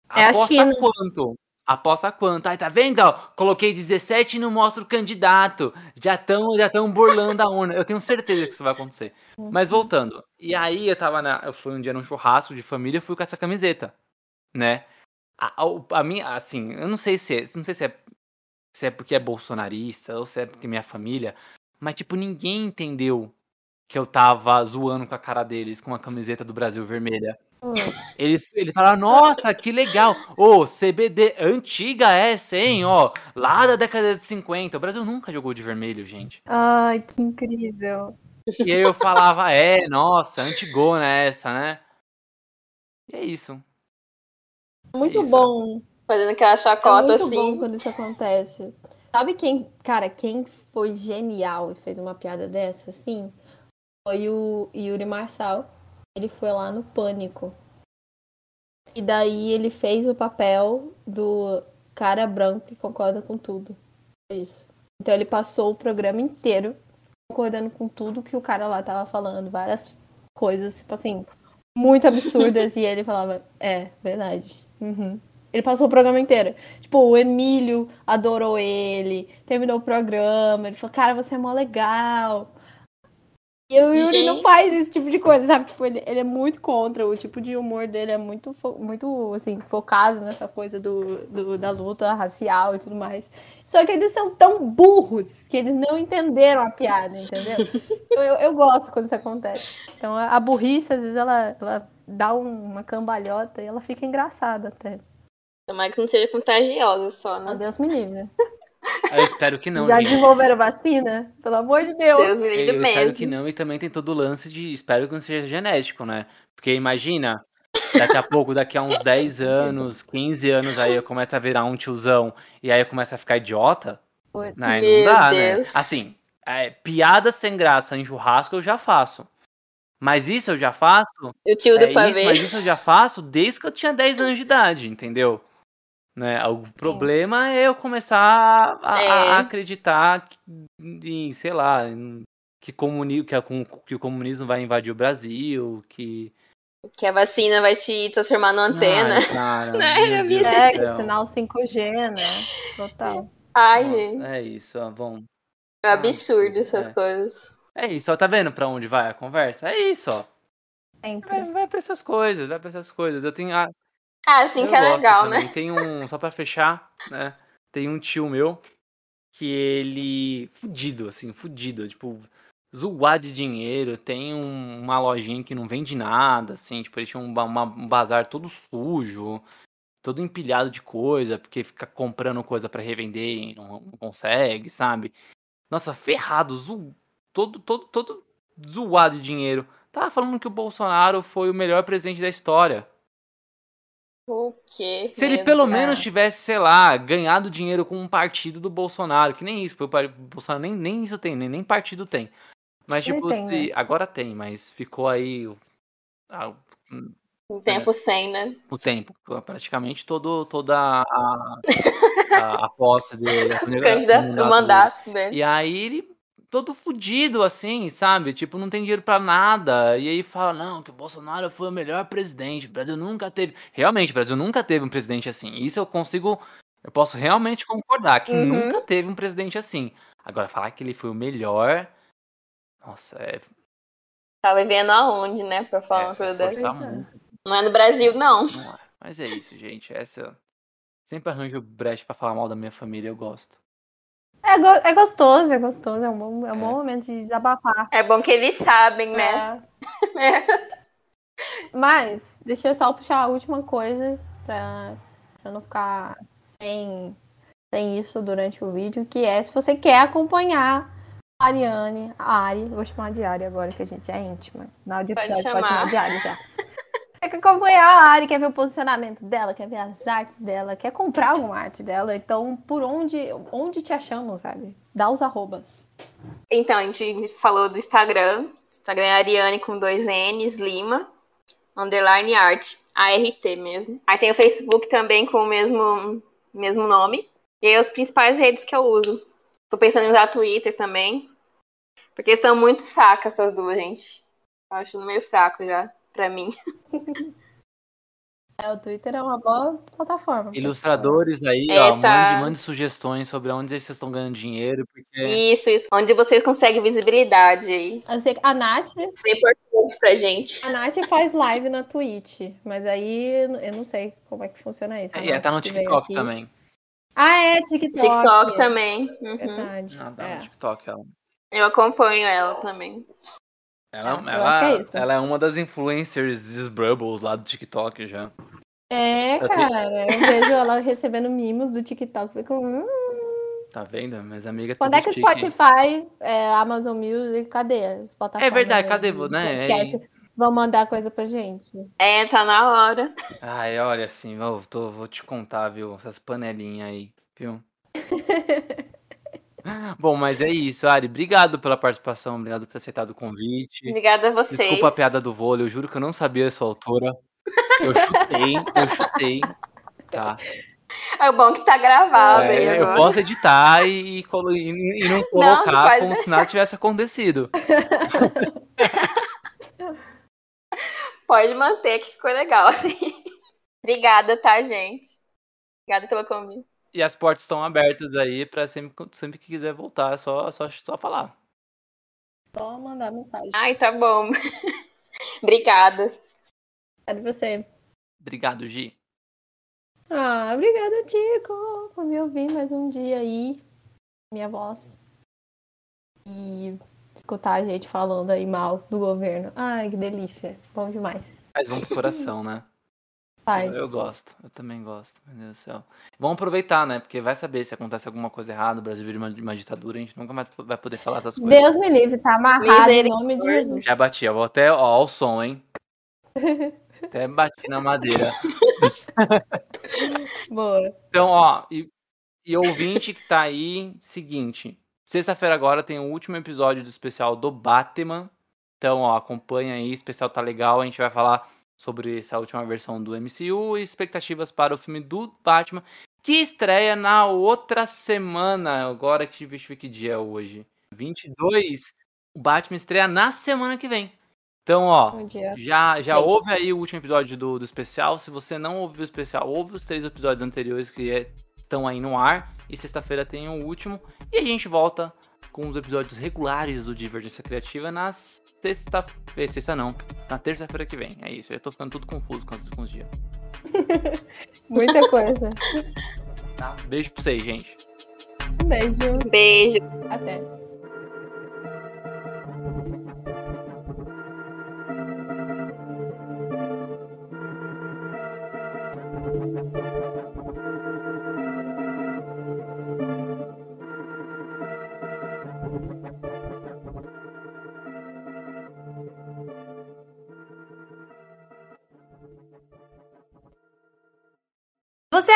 Ai. É a Aposta quanto? Aposta quanto? Aí tá vendo? Ó, coloquei 17 e não mostro o candidato. Já estão já tão burlando a urna. Eu tenho certeza que isso vai acontecer. Mas voltando. E aí eu tava na. Eu fui um dia num churrasco de família e fui com essa camiseta. Né? A, a, a minha, assim, eu não sei se é. Não sei se é. Se é porque é bolsonarista ou se é porque é minha família. Mas, tipo, ninguém entendeu que eu tava zoando com a cara deles com uma camiseta do Brasil vermelha. Eles, eles falaram, nossa, que legal. Ô, CBD, antiga essa, hein? Ó, lá da década de 50. O Brasil nunca jogou de vermelho, gente. Ai, que incrível. E aí eu falava, é, nossa, antigona essa, né? E é isso. Muito Isso, bom. Fazendo aquela É chacota muito assim. bom quando isso acontece. Sabe quem, cara, quem foi genial e fez uma piada dessa, assim? Foi o Yuri Marçal. Ele foi lá no Pânico. E daí ele fez o papel do cara branco que concorda com tudo. Foi Isso. Então ele passou o programa inteiro concordando com tudo que o cara lá tava falando. Várias coisas, tipo assim, muito absurdas. <laughs> e ele falava, é, verdade. Uhum. Ele passou o programa inteiro. Tipo, o Emílio adorou ele, terminou o programa, ele falou, cara, você é mó legal. E o Yuri não Gente. faz esse tipo de coisa, sabe? Tipo, ele, ele é muito contra, o tipo de humor dele é muito, muito assim, focado nessa coisa do, do- da luta racial e tudo mais. Só que eles são tão burros que eles não entenderam a piada, entendeu? <laughs> eu, eu, gosto quando isso acontece. Então a, a burrice, às vezes, ela, ela dá um- uma cambalhota e ela fica engraçada até. Tomara que não seja contagiosa só, Oh, né? Deus me livre. Eu espero que não, Já gente. desenvolveram vacina? Pelo amor de Deus. Deus me livre Eu espero que não, e também tem todo o lance de. Espero que não seja genético, né? Porque imagina, daqui a pouco, daqui a uns 10 <laughs> anos, 15 anos, aí eu começo a virar um tiozão e aí eu começo a ficar idiota. Aí não dá, Deus. né? Assim, é, piada sem graça em churrasco eu já faço. Mas isso eu já faço. O tio É do isso, pavê. mas isso eu já faço desde que eu tinha 10 anos de idade, entendeu? Né? O problema é eu começar a, a- É. a acreditar em, sei lá, em- que, comuni que, a- que o comunismo vai invadir o Brasil, que. Que a vacina vai te transformar numa antena. Ai, <laughs> cara, Né, Deus É, que céu. sinal 5G, né? Total. Ai, Nossa, gente. é isso, ó, bom. É absurdo Ah, essas é. coisas. É isso, ó, tá vendo pra onde vai a conversa? É isso, ó. Sempre. Vai, vai pra essas coisas, vai pra essas coisas. Eu tenho. ah, Ah, assim Eu que é legal, também. né? Tem um, só pra fechar, né? Tem um tio meu que ele. Fudido, assim, fudido. Tipo, zoar de dinheiro. Tem um- uma lojinha que não vende nada, assim. Tipo, ele tinha um, uma- um bazar todo sujo, todo empilhado de coisa, porque fica comprando coisa pra revender e não, não consegue, sabe? Nossa, ferrado, zo... todo, todo, todo zoado de dinheiro. Tava falando que o Bolsonaro foi o melhor presidente da história. O quê? Se ele pelo menos tivesse, sei lá, ganhado dinheiro com um partido do Bolsonaro, que nem isso, porque o Bolsonaro nem, nem isso tem, nem, nem partido tem. Mas, Ele tipo, tem, se. Agora tem, mas ficou aí o- ah, Um tempo sem, né? o tempo. Praticamente todo, toda a, a, a <laughs> posse dele. a- O candidato, o dele. mandato dele. E aí ele todo fudido, assim, sabe? Tipo, não tem dinheiro pra nada. E aí fala, não, que o Bolsonaro foi o melhor presidente. O Brasil nunca teve. Realmente, o Brasil nunca teve um presidente assim. Isso eu consigo. Eu posso realmente concordar que Uhum. nunca teve um presidente assim. Agora, falar que ele foi o melhor. Nossa, é. Tá vivendo aonde, né? Pra falar é uma coisa dessa. muito, Não é no Brasil, não. não é. Mas é isso, gente. Essa. Sempre arranjo brecha pra falar mal da minha família, eu gosto. É, go- é gostoso, é gostoso. É um bom, é um É. bom momento de desabafar. É bom que eles sabem, né? É. <laughs> Mas, deixa eu só puxar a última coisa pra, pra não ficar sem, sem isso durante o vídeo, que é se você quer acompanhar a Ariane, a Ari, vou chamar de Ari agora que a gente é íntima. Na de Pode pode chamar de Ari já. <laughs> Quer acompanhar a Ari, quer ver o posicionamento dela, quer ver as artes dela, quer comprar alguma arte dela, então por onde, onde te achamos, Ari? Dá os arrobas. Então, a gente falou do Instagram. Instagram é Ariane com dois N's, Lima, underline art, ART mesmo. Aí tem o Facebook também com o mesmo, mesmo nome. E aí as principais redes que eu uso. Tô pensando em usar Twitter também. Porque estão muito fracas essas duas, gente. Eu acho meio fraco já, pra mim. <laughs> É, o Twitter é uma boa plataforma. Ilustradores aí, É, ó, tá. mande, mande sugestões sobre onde vocês estão ganhando dinheiro, porque. Isso, isso. Onde vocês conseguem visibilidade aí. A Nath, Isso é importante pra gente. a Nath faz live na Twitch, mas aí eu não sei como é que funciona isso. E ela tá no TikTok também. Ah, é, TikTok. TikTok também. Uhum. Verdade. Tá é. no TikTok, ela. Eu acompanho ela também. Ela, Ah, ela, é isso. ela é uma das influencers Sbrubbles lá do TikTok já. É, cara. Eu vejo ela recebendo mimos do TikTok. Fico, hum, Tá vendo? Minhas amigas quando é que o chique. Spotify, é, Amazon Music, cadê as plataformas? É verdade, aí cadê, né? podcast? Vão mandar coisa pra gente. É, tá na hora. Ai, olha assim, eu tô, vou te contar, viu? Essas panelinhas aí, viu? <laughs> Bom, mas é isso, Ari. Obrigado pela participação, obrigado por ter aceitado o convite. Obrigada a vocês. Desculpa a piada do vôlei, eu juro que eu não sabia a sua altura. Eu chutei, eu chutei. Tá. É bom que tá gravado aí É, eu agora. posso editar e, e e- não não colocar pode como se nada tivesse acontecido. <laughs> Pode manter que ficou legal. assim. <laughs> Obrigada, tá, gente? Obrigada pelo convite. E as portas estão abertas aí pra sempre, sempre que quiser voltar, é só, só, só falar. Só mandar mensagem. Ai, tá bom. <laughs> Obrigada. Quero você. Obrigado, Gi. Ah, obrigada, Tico, por me ouvir mais um dia aí. Minha voz. E escutar a gente falando aí mal do governo. Ai, que delícia. Bom demais. Faz bom pro coração, né? <laughs> Faz. Eu, eu gosto, eu também gosto, meu Deus do céu. Vamos aproveitar, né? Porque vai saber se acontece alguma coisa errada, o Brasil vira uma, uma ditadura, a gente nunca mais vai poder falar essas coisas. Deus me livre, tá amarrado em nome de. Jesus. Já bati, ó, vou até, ó, o som, hein? <laughs> Até bati na madeira. <laughs> Boa. Então, ó, e, e ouvinte que tá aí, seguinte. Sexta-feira agora tem o último episódio do especial do Batman. Então, ó, acompanha aí, o especial tá legal. A gente vai falar sobre essa última versão do MCU e expectativas para o filme do Batman, que estreia na outra semana. Agora que deixa eu ver que dia é hoje. 22. O Batman estreia na semana que vem. Então, ó, já, já É aí o último episódio do, do especial. Se você não ouviu o especial, ouve os três episódios anteriores que é- estão aí no ar. E sexta-feira tem o último. E a gente volta com os episódios regulares do Divergência Criativa na sexta. eh, Sexta não. Na terça-feira que vem. É isso. Eu tô ficando tudo confuso com os, com os dias. <laughs> Muita coisa. Tá? Beijo pra vocês, gente. Um beijo. Beijo. Até.